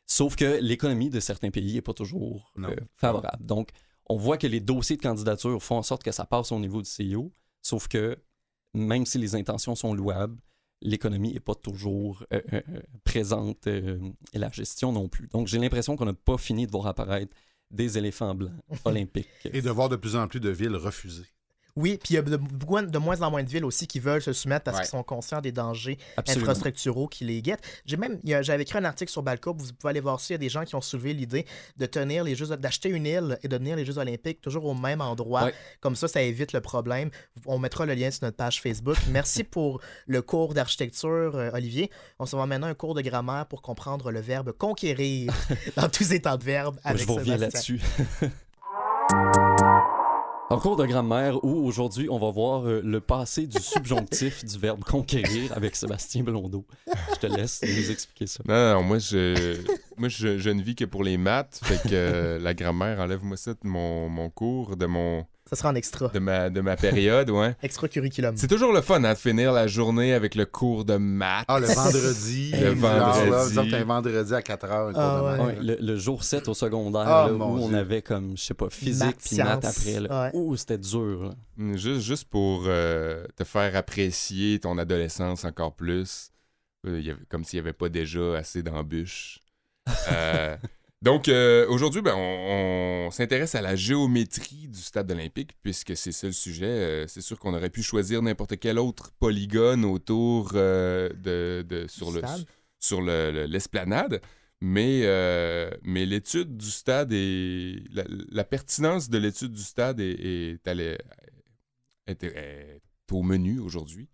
Sauf que l'économie de certains pays n'est pas toujours euh, favorable. Donc, on voit que les dossiers de candidature font en sorte que ça passe au niveau du CIO, sauf que même si les intentions sont louables, l'économie n'est pas toujours euh, euh, euh, présente euh, et la gestion non plus. Donc, j'ai l'impression qu'on n'a pas fini de voir apparaître des éléphants blancs olympiques. Et de voir de plus en plus de villes refusées. Oui, puis il y a de, moins en moins de villes aussi qui veulent se soumettre parce Ouais. qu'ils sont conscients des dangers Absolument. infrastructuraux qui les guettent. J'ai même, j'avais écrit un article sur Balco, vous pouvez aller voir ça. Il y a des gens qui ont soulevé l'idée de tenir les Jeux, d'acheter une île et de tenir les Jeux Olympiques toujours au même endroit. Ouais. Comme ça, ça évite le problème. On mettra le lien sur notre page Facebook. Merci pour le cours d'architecture, euh, Olivier. On se va maintenant un cours de grammaire pour comprendre le verbe conquérir dans tous ses temps de verbes Moi, avec je vous reviens là-dessus. En cours de grammaire, où aujourd'hui on va voir euh, le passé du subjonctif du verbe conquérir avec Sébastien Blondeau. Je te laisse nous expliquer ça. Non, non, moi, je... moi je, ne vis que pour les maths. Fait que euh, la grammaire, enlève-moi ça de mon, mon cours, de, mon, Ça sera en extra. de, ma, de ma période, ouais. Extra curriculum. C'est toujours le fun hein, de finir la journée avec le cours de maths. Ah, le vendredi. Le genre, là, vendredi. disons que t'as un vendredi à 4 heures. un cours Ah, de ouais. Ouais, le, le jour 7 au secondaire, Ah, là, où on avait comme, je sais pas, physique puis maths après. Là. Ouais. Ouh, c'était dur. là. Mm, Juste, juste pour euh, te faire apprécier ton adolescence encore plus. Euh, il y avait- comme s'il n'y avait pas déjà assez d'embûches. Euh, donc, euh, aujourd'hui, ben, on, on s'intéresse à la géométrie du stade olympique, puisque c'est ça le sujet. Euh, c'est sûr qu'on aurait pu choisir n'importe quel autre polygone autour euh, de, de- sur, le, sur le- le- l'esplanade. Mais, mais l'étude du stade et la, la pertinence de l'étude du stade est, est, est- est au menu aujourd'hui.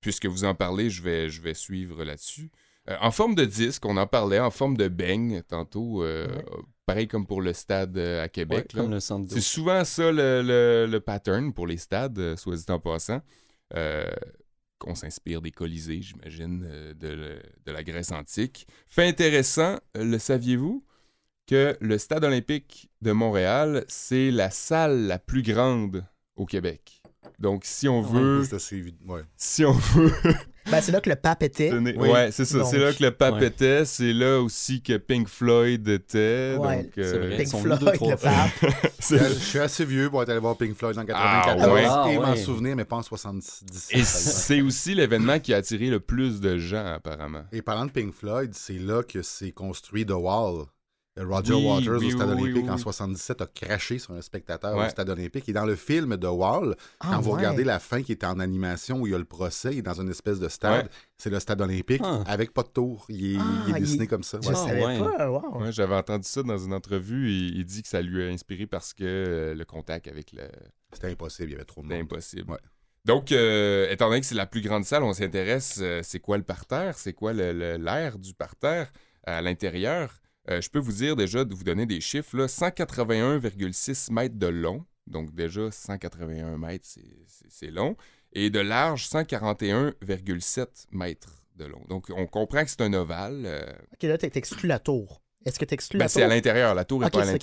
Puisque vous en parlez, je vais, je vais suivre là-dessus. Euh, en forme de disque, on en parlait, en forme de beigne tantôt, euh, Ouais. pareil comme pour le stade euh, à Ouais, Québec. là. comme le centre d'eau. C'est souvent ça le, le- le pattern pour les stades, soit dit en passant. Euh, qu'on s'inspire des Colisées, j'imagine, de, la Grèce antique. Fait intéressant, le saviez-vous, que le stade olympique de Montréal, c'est la salle la plus grande au Québec? Donc, si on Ouais, veut... Je te suis. Ouais. Si on veut... Ben, c'est là que le pape était. Oui. Ouais, c'est ça. Donc- C'est là que le pape Ouais. était. C'est là aussi que Pink Floyd était. Ouais, donc, euh. Pink Floyd, deux, le pape. Je suis assez vieux pour être allé voir Pink Floyd en Ah, 94 ouais. et m'en Ah, ouais. souvenir, mais pas en 77. Et c'est aussi l'événement qui a attiré le plus de gens, apparemment. Et parlant de Pink Floyd, c'est là que s'est construit The Wall. Roger Oui, Waters oui, au Stade oui, olympique oui. en 77 a craché sur un spectateur Ouais. au Stade olympique. Et dans le film The Wall, Ah, quand vous ouais. regardez la fin qui est en animation où il y a le procès, il est dans une espèce de stade, Ouais. c'est le Stade olympique Ah. avec pas de tour. Il est, Ah, il est dessiné il- comme ça. Je ouais. Savais ouais. pas. Wow. Ouais, J'avais entendu ça dans une entrevue. Il, il dit que ça lui a inspiré parce que euh, le contact avec le. C'était impossible, il y avait trop de C'était monde. impossible. Ouais. Donc, euh, étant donné que c'est la plus grande salle, on s'intéresse, euh, c'est quoi le parterre? C'est quoi le- le- l'air du parterre à l'intérieur? Euh, je peux vous dire déjà, de vous donner des chiffres, là, 181,6 mètres de long. Donc déjà, 181 mètres, c'est- c'est c'est long. Et de large, 141,7 mètres de long. Donc, on comprend que c'est un ovale. euh, Ok, là, t'ex- t'exclus la tour. Est-ce que t'exclus ben, la c'est tour? à l'intérieur. La tour n'est pas à c'est ok.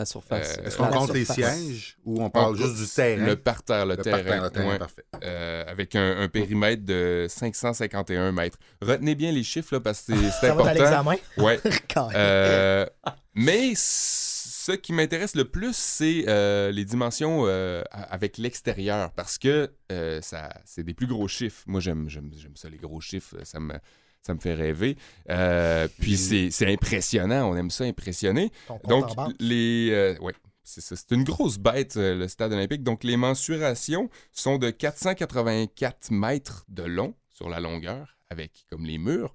La surface. Euh, Est-ce À qu'on compte les sièges ou on parle On- juste du terrain? Le parterre, le, Le terrain. parterre, le terrain, ouais. parfait. Euh, avec un, un périmètre de 551 mètres. Retenez bien les chiffres là, parce que c'est c'est Ça va important. Ouais. Euh, mais ce qui m'intéresse le plus, c'est euh, les dimensions euh, avec l'extérieur parce que euh, ça, c'est des plus gros chiffres. Moi, j'aime, j'aime, j'aime ça, les gros chiffres. Ça me, ça me fait rêver. Euh, puis c'est, impressionnant. On aime ça impressionner. Donc, les. euh, ouais, c'est une grosse bête, euh, le stade olympique. Donc, les mensurations sont de 484 mètres de long sur la longueur, avec comme les murs,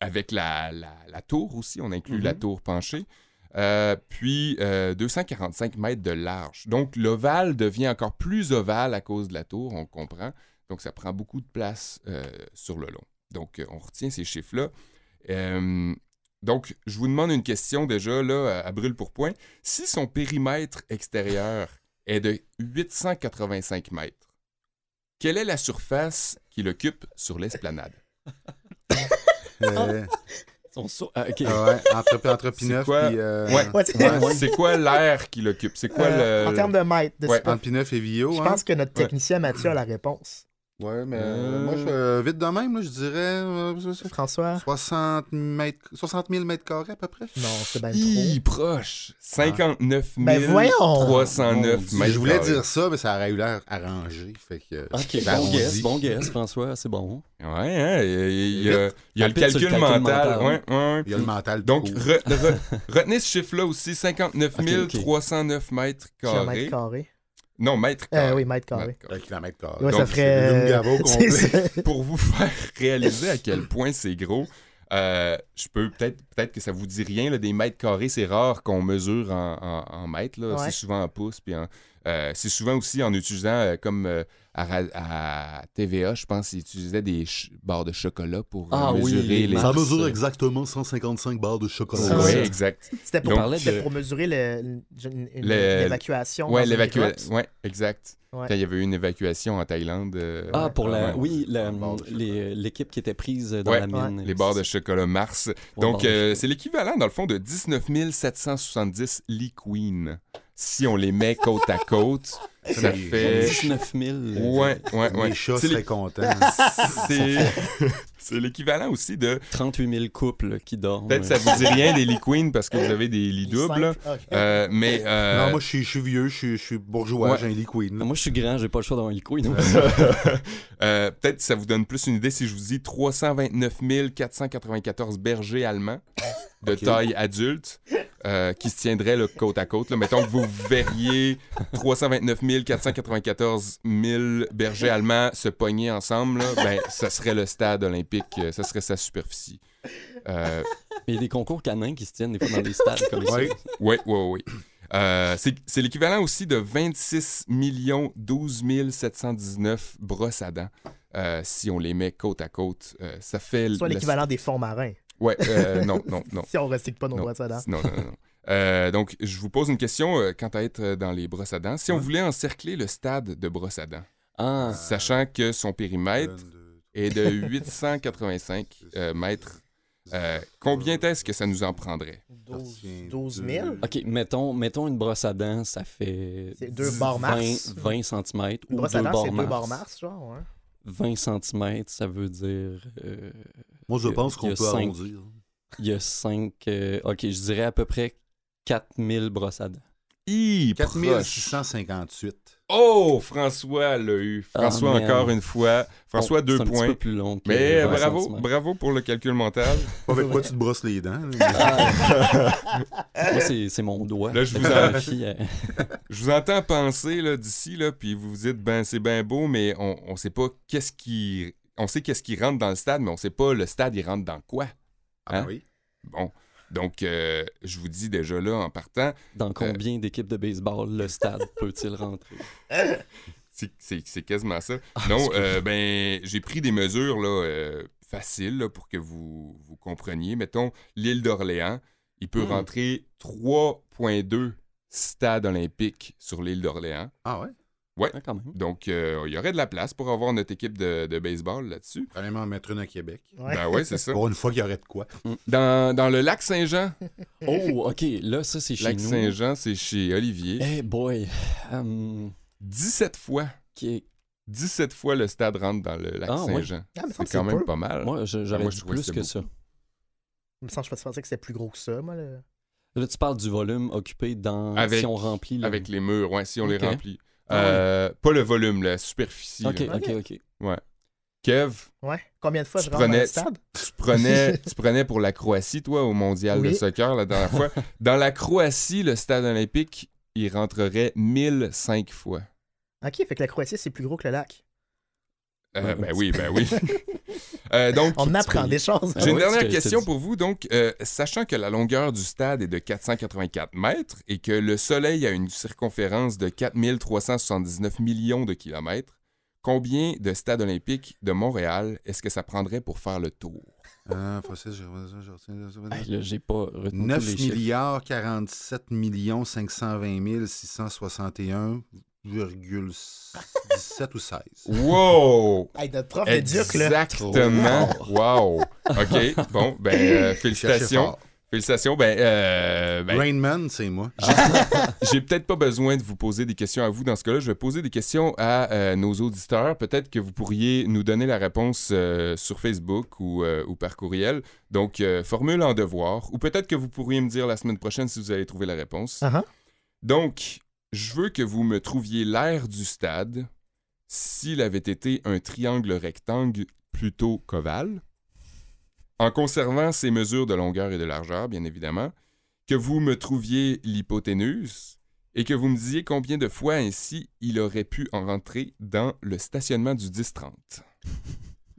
avec la, la, la tour aussi. On inclut la Mhm. tour penchée. Euh, puis euh, 245 mètres de large. Donc, l'ovale devient encore plus ovale à cause de la tour, on comprend. Donc, ça prend beaucoup de place euh, sur le long. Donc, euh, on retient ces chiffres-là. Euh, donc, je vous demande une question déjà, là, à, à brûle pour point. Si son périmètre extérieur est de 885 mètres, quelle est la surface qu'il occupe sur l'esplanade? Euh, so- ah, ah ouais, entre, entre P9 quoi? puis... euh, Ouais. Ouais, c'est- quoi l'air qu'il occupe? C'est quoi Euh, le... En termes de mètres, de Entre P9 et Vio, je hein? pense que notre technicien Mathieu a la réponse. Ouais, mais Euh. moi, je, euh, vite de même, là, je dirais euh, François? 60, mètres, 60 000 mètres carrés à peu près. Non, c'est bien trop. proche. 59 Ben voyons! 309 Mon mètres je voulais carrés. dire ça, mais ça aurait eu l'air arrangé. Fait que, Ok, ben, bon on guess, bon guess, François, c'est bon. Ouais, hein, il y a, il y a- il y a le calcul, le calcul mental. mental. Ouais, ouais, ouais. Il y a le mental Donc, re- re- retenez ce chiffre-là aussi, 59 Ok, ok. 309 mètres carrés. Kilomètres carrés. Non, mètres Euh, carrés. oui. Mètres carrés. Un kilomètre carré. Ouais, ça Donc, ferait. complet. ça. Pour vous faire réaliser à quel point c'est gros, euh, je peux peut-être peut-être que ça vous dit rien, là, des mètres carrés, c'est rare qu'on mesure en, en- en mètres. Ouais. C'est souvent en pouces. Puis en- euh, c'est souvent aussi en utilisant euh, comme euh, à, TVA, je pense qu'ils utilisaient des barres de chocolat pour euh, Ah oui, mesurer les les. Ça mesure exactement 155 barres de chocolat. Oui, exact. C'était pour, Donc, de- pour mesurer Le- l'évacuation. Une l'évacuation. Ouais, exact. Ouais. Quand il y avait eu une évacuation en Thaïlande. euh, Ah, pour la. ouais. Oui, l'équipe qui était prise dans Ouais, la mine. Les barres de chocolat Mars. Donc, euh, c'est l'équivalent, dans le fond, de 19 770 Lee Queen. Si on les met côte à côte, ça les- fait. 19 000. Ouais, ouais, ouais. Les chats C'est seraient l'é- contents. C'est c'est l'équivalent aussi de. 38 000 couples qui dorment. Peut-être ça vous dit rien des Lee Queen parce que vous avez des lits Les doubles. Euh, mais. euh, Non, moi, je suis, je suis vieux, je suis, je suis bourgeois, Ouais. j'ai un Lee Queen. Moi, je suis grand, j'ai pas le choix d'avoir un liquid. euh, Peut-être ça vous donne plus une idée si je vous dis 329 494 bergers allemands de taille adulte euh, qui se tiendraient là, côte à côte. là. Mettons que vous verriez 329 494 000 bergers allemands se pogner ensemble, là, ben, ça serait le stade olympique, euh, ça serait sa superficie. Euh, Il y a des concours canins qui se tiennent des fois dans des stades comme ça. Oui, oui, oui. Euh, c'est l'équivalent aussi de 26 12 719 brosses à dents. euh, si on les met côte à côte, Euh, ça fait... Soit l'équivalent des fonds marins. Ouais, euh, non, non, non. Si on recycle pas nos Non. brosses à dents. Non, non, non. non. Euh, donc, je vous pose une question euh, quant à être euh, dans les brosses à dents. Si on voulait encercler le stade de brosses à dents, Ah, sachant que son périmètre est de 885 euh, mètres, euh, combien est-ce que ça nous en prendrait? 12, Tiens, 12 deux. 000. ok, mettons, mettons une brosse à dents, ça fait. C'est deux 10, barres 20, Mars. 20 cm. Une Ou brosse deux à dents, c'est deux barres Mars, genre. ouais. 20 cm, ça veut dire. euh, Moi, je pense qu'on a peut cinq. arrondir. il y a 5. ok, je dirais à peu près 4000 brosses à dents. Hi, proche. 4658. Oh, François l'a eu. François, Ah, man. encore une fois. François, Bon, deux petit points. peu plus long que Mais 20 bravo, bravo pour le calcul mental. Avec quoi tu te brosses les dents. là? Moi, c'est c'est mon doigt. Là, je vous en- Je vous entends penser là, d'ici, là, puis vous vous dites, ben c'est bien beau, mais on ne sait pas qu'est-ce qui... On sait qu'est-ce qui rentre dans le stade, mais on sait pas le stade, il rentre dans quoi. Ah, Hein? ben oui. Bon, donc euh, je vous dis déjà là, en partant, Dans combien d'équipes de baseball le stade peut-il rentrer? c'est- quasiment ça. non, euh, ben j'ai pris des mesures là, euh, faciles là, pour que vous, vous compreniez. Mettons, l'île d'Orléans, il peut Hmm. rentrer 3,2 stades olympiques sur l'île d'Orléans. Ah ouais? Ah, quand même. Donc, euh, il y aurait de la place pour avoir notre équipe de, de baseball là-dessus. Fallait m'en mettre une à Québec. Ouais. Ben ouais, c'est ça. Pour une fois qu'il y aurait de quoi. Dans, dans le lac Saint-Jean, Oh, OK. Là, ça, c'est chez lac nous. Saint-Jean, c'est chez Olivier. Hey boy. Hum, 17 fois. OK. 17 fois le stade rentre dans le lac Ah, ouais. Saint-Jean. Ah, mais ça, C'est quand même peu. pas mal. Moi, j'aurais que plus que ça. Il me semble que je pensais que c'était plus gros que ça, moi. le- Là, tu parles du volume occupé dans... Avec- si on remplit le... Avec les murs, ouais, si on les remplit. Ah Euh, Pas le volume, la superficie. OK, là. OK, OK. Kev, Ouais. Combien de fois Tu je rentre dans prenais- le stade? tu prenais, tu prenais pour la Croatie, toi, au mondial de soccer la dernière fois. Dans la Croatie, le stade olympique, il rentrerait 1005 fois. OK, fait que la Croatie, c'est plus gros que le lac. Euh, Ouais, ben oui, ben oui. Euh, donc, On apprend des choses. Ah J'ai une ouais, dernière question pour vous. Donc, euh, sachant que la longueur du stade est de 484 mètres et que le Soleil a une circonférence de 4379 millions de kilomètres, combien de stades olympiques de Montréal est-ce que ça prendrait pour faire le tour? Ah, Hey, là, j'ai pas retenu 9 tous les chiffres. milliards 47 millions 520 661,17 ou 16. Wow! Hey, notre prof de Duc, là. Exactement. Wow. OK. Bon, ben, euh, félicitations. Félicitations. Ben, euh, ben, Rainman, c'est moi. J'ai peut-être pas besoin de vous poser des questions à vous dans ce cas-là. Je vais poser des questions à euh, nos auditeurs. Peut-être que vous pourriez nous donner la réponse euh, sur Facebook ou, euh, ou par courriel. Donc, euh, formule en devoir. Ou peut-être que vous pourriez me dire la semaine prochaine si vous avez trouvé la réponse. Uh-huh. Donc, je veux que vous me trouviez l'aire du stade s'il avait été un triangle rectangle plutôt qu'ovale, en conservant ses mesures de longueur et de largeur, bien évidemment, que vous me trouviez l'hypoténuse et que vous me disiez combien de fois ainsi il aurait pu en rentrer dans le stationnement du 10-30.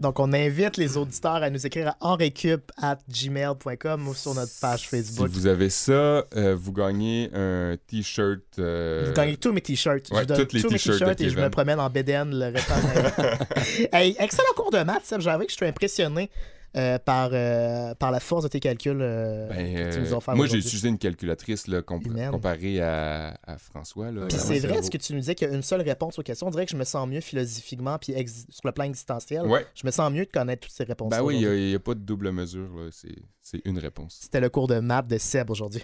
Donc, on invite les auditeurs à nous écrire à enrecup at gmail.com ou sur notre page Si Facebook. vous avez ça, euh, vous gagnez un t-shirt. euh, Vous gagnez tous mes t-shirts. ouais, je donne tous les mes t-shirts et je me promène en BDN le restant de hey, Excellent cours de maths, Seb. J'avoue que je suis impressionné euh, par, euh, par la force de tes calculs euh, ben, que tu nous euh, moi, j'ai utilisé une calculatrice là, comp- Humaine. comparée à, à François. Ouais, c'est vrai ce que tu nous disais qu'il y a une seule réponse aux questions. On dirait que je me sens mieux philosophiquement puis sur le plan existentiel. Ouais. Je me sens mieux de connaître toutes ces réponses. Ben oui, il n'y a, pas de double mesure. là. C'est c'est une réponse. C'était le cours de maths de Seb aujourd'hui.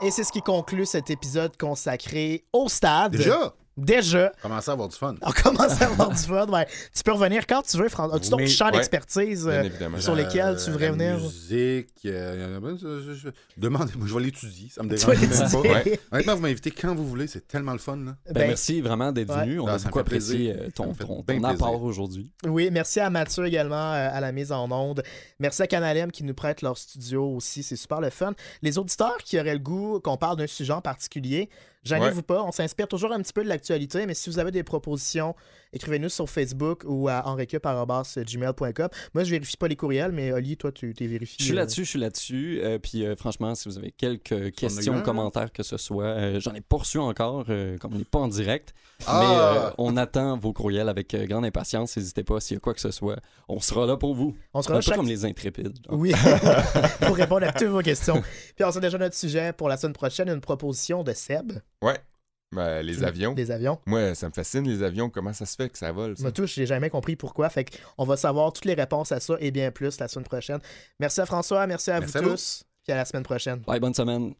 Et c'est ce qui conclut cet épisode consacré au stade. Déjà, Déjà. commencez à avoir du fun. On commence à avoir du fun. Ouais. Tu peux revenir quand tu veux, François. As-tu d'autres Oui. champs Ouais. d'expertise euh, sur lesquels tu voudrais la venir? musique. euh, je- je- Demandez-moi, je vais l'étudier. Ça me Tu dérange vas même l'étudier. pas. Ouais. Honnêtement, vous m'invitez quand vous voulez. C'est tellement le fun. Là. Ben, Ben, merci vraiment d'être ouais. venu. On Ah, a beaucoup apprécié euh, ton, ton, ton apport aujourd'hui. Oui, merci à Mathieu également euh, à la mise en onde. Merci à Canalem qui nous prête leur studio aussi. C'est super le fun. Les auditeurs qui auraient le goût qu'on parle d'un sujet en particulier, gênez-vous pas. On s'inspire toujours un petit peu de l'actualité, mais si vous avez des propositions, écrivez-nous sur Facebook ou à enrecup.gmail.com. Moi, je vérifie pas les courriels, mais Oli, toi, tu t'es vérifié. Je suis euh, là-dessus, je suis là-dessus. Euh, puis euh, franchement, si vous avez quelques questions un, là? commentaires que ce soit, euh, j'en ai pas reçu encore, euh, comme on n'est pas en direct. Mais Ah! euh, on attend vos courriels avec euh, grande impatience. N'hésitez pas s'il y a quoi que ce soit. On sera là pour vous. On sera Un là peu chaque comme les intrépides. genre. Oui, pour répondre à toutes vos questions. Puis on sait déjà notre sujet pour la semaine prochaine, une proposition de Seb. Ouais. Ben, les avions. Des avions? Moi, ça me fascine, les avions. Comment ça se fait que ça vole? ça? Moi, tout, j'ai jamais compris pourquoi. Fait qu'on va savoir toutes les réponses à ça et bien plus la semaine prochaine. Merci à François, merci à Merci vous à vous. tous. Puis à la semaine prochaine. Bye, bonne semaine.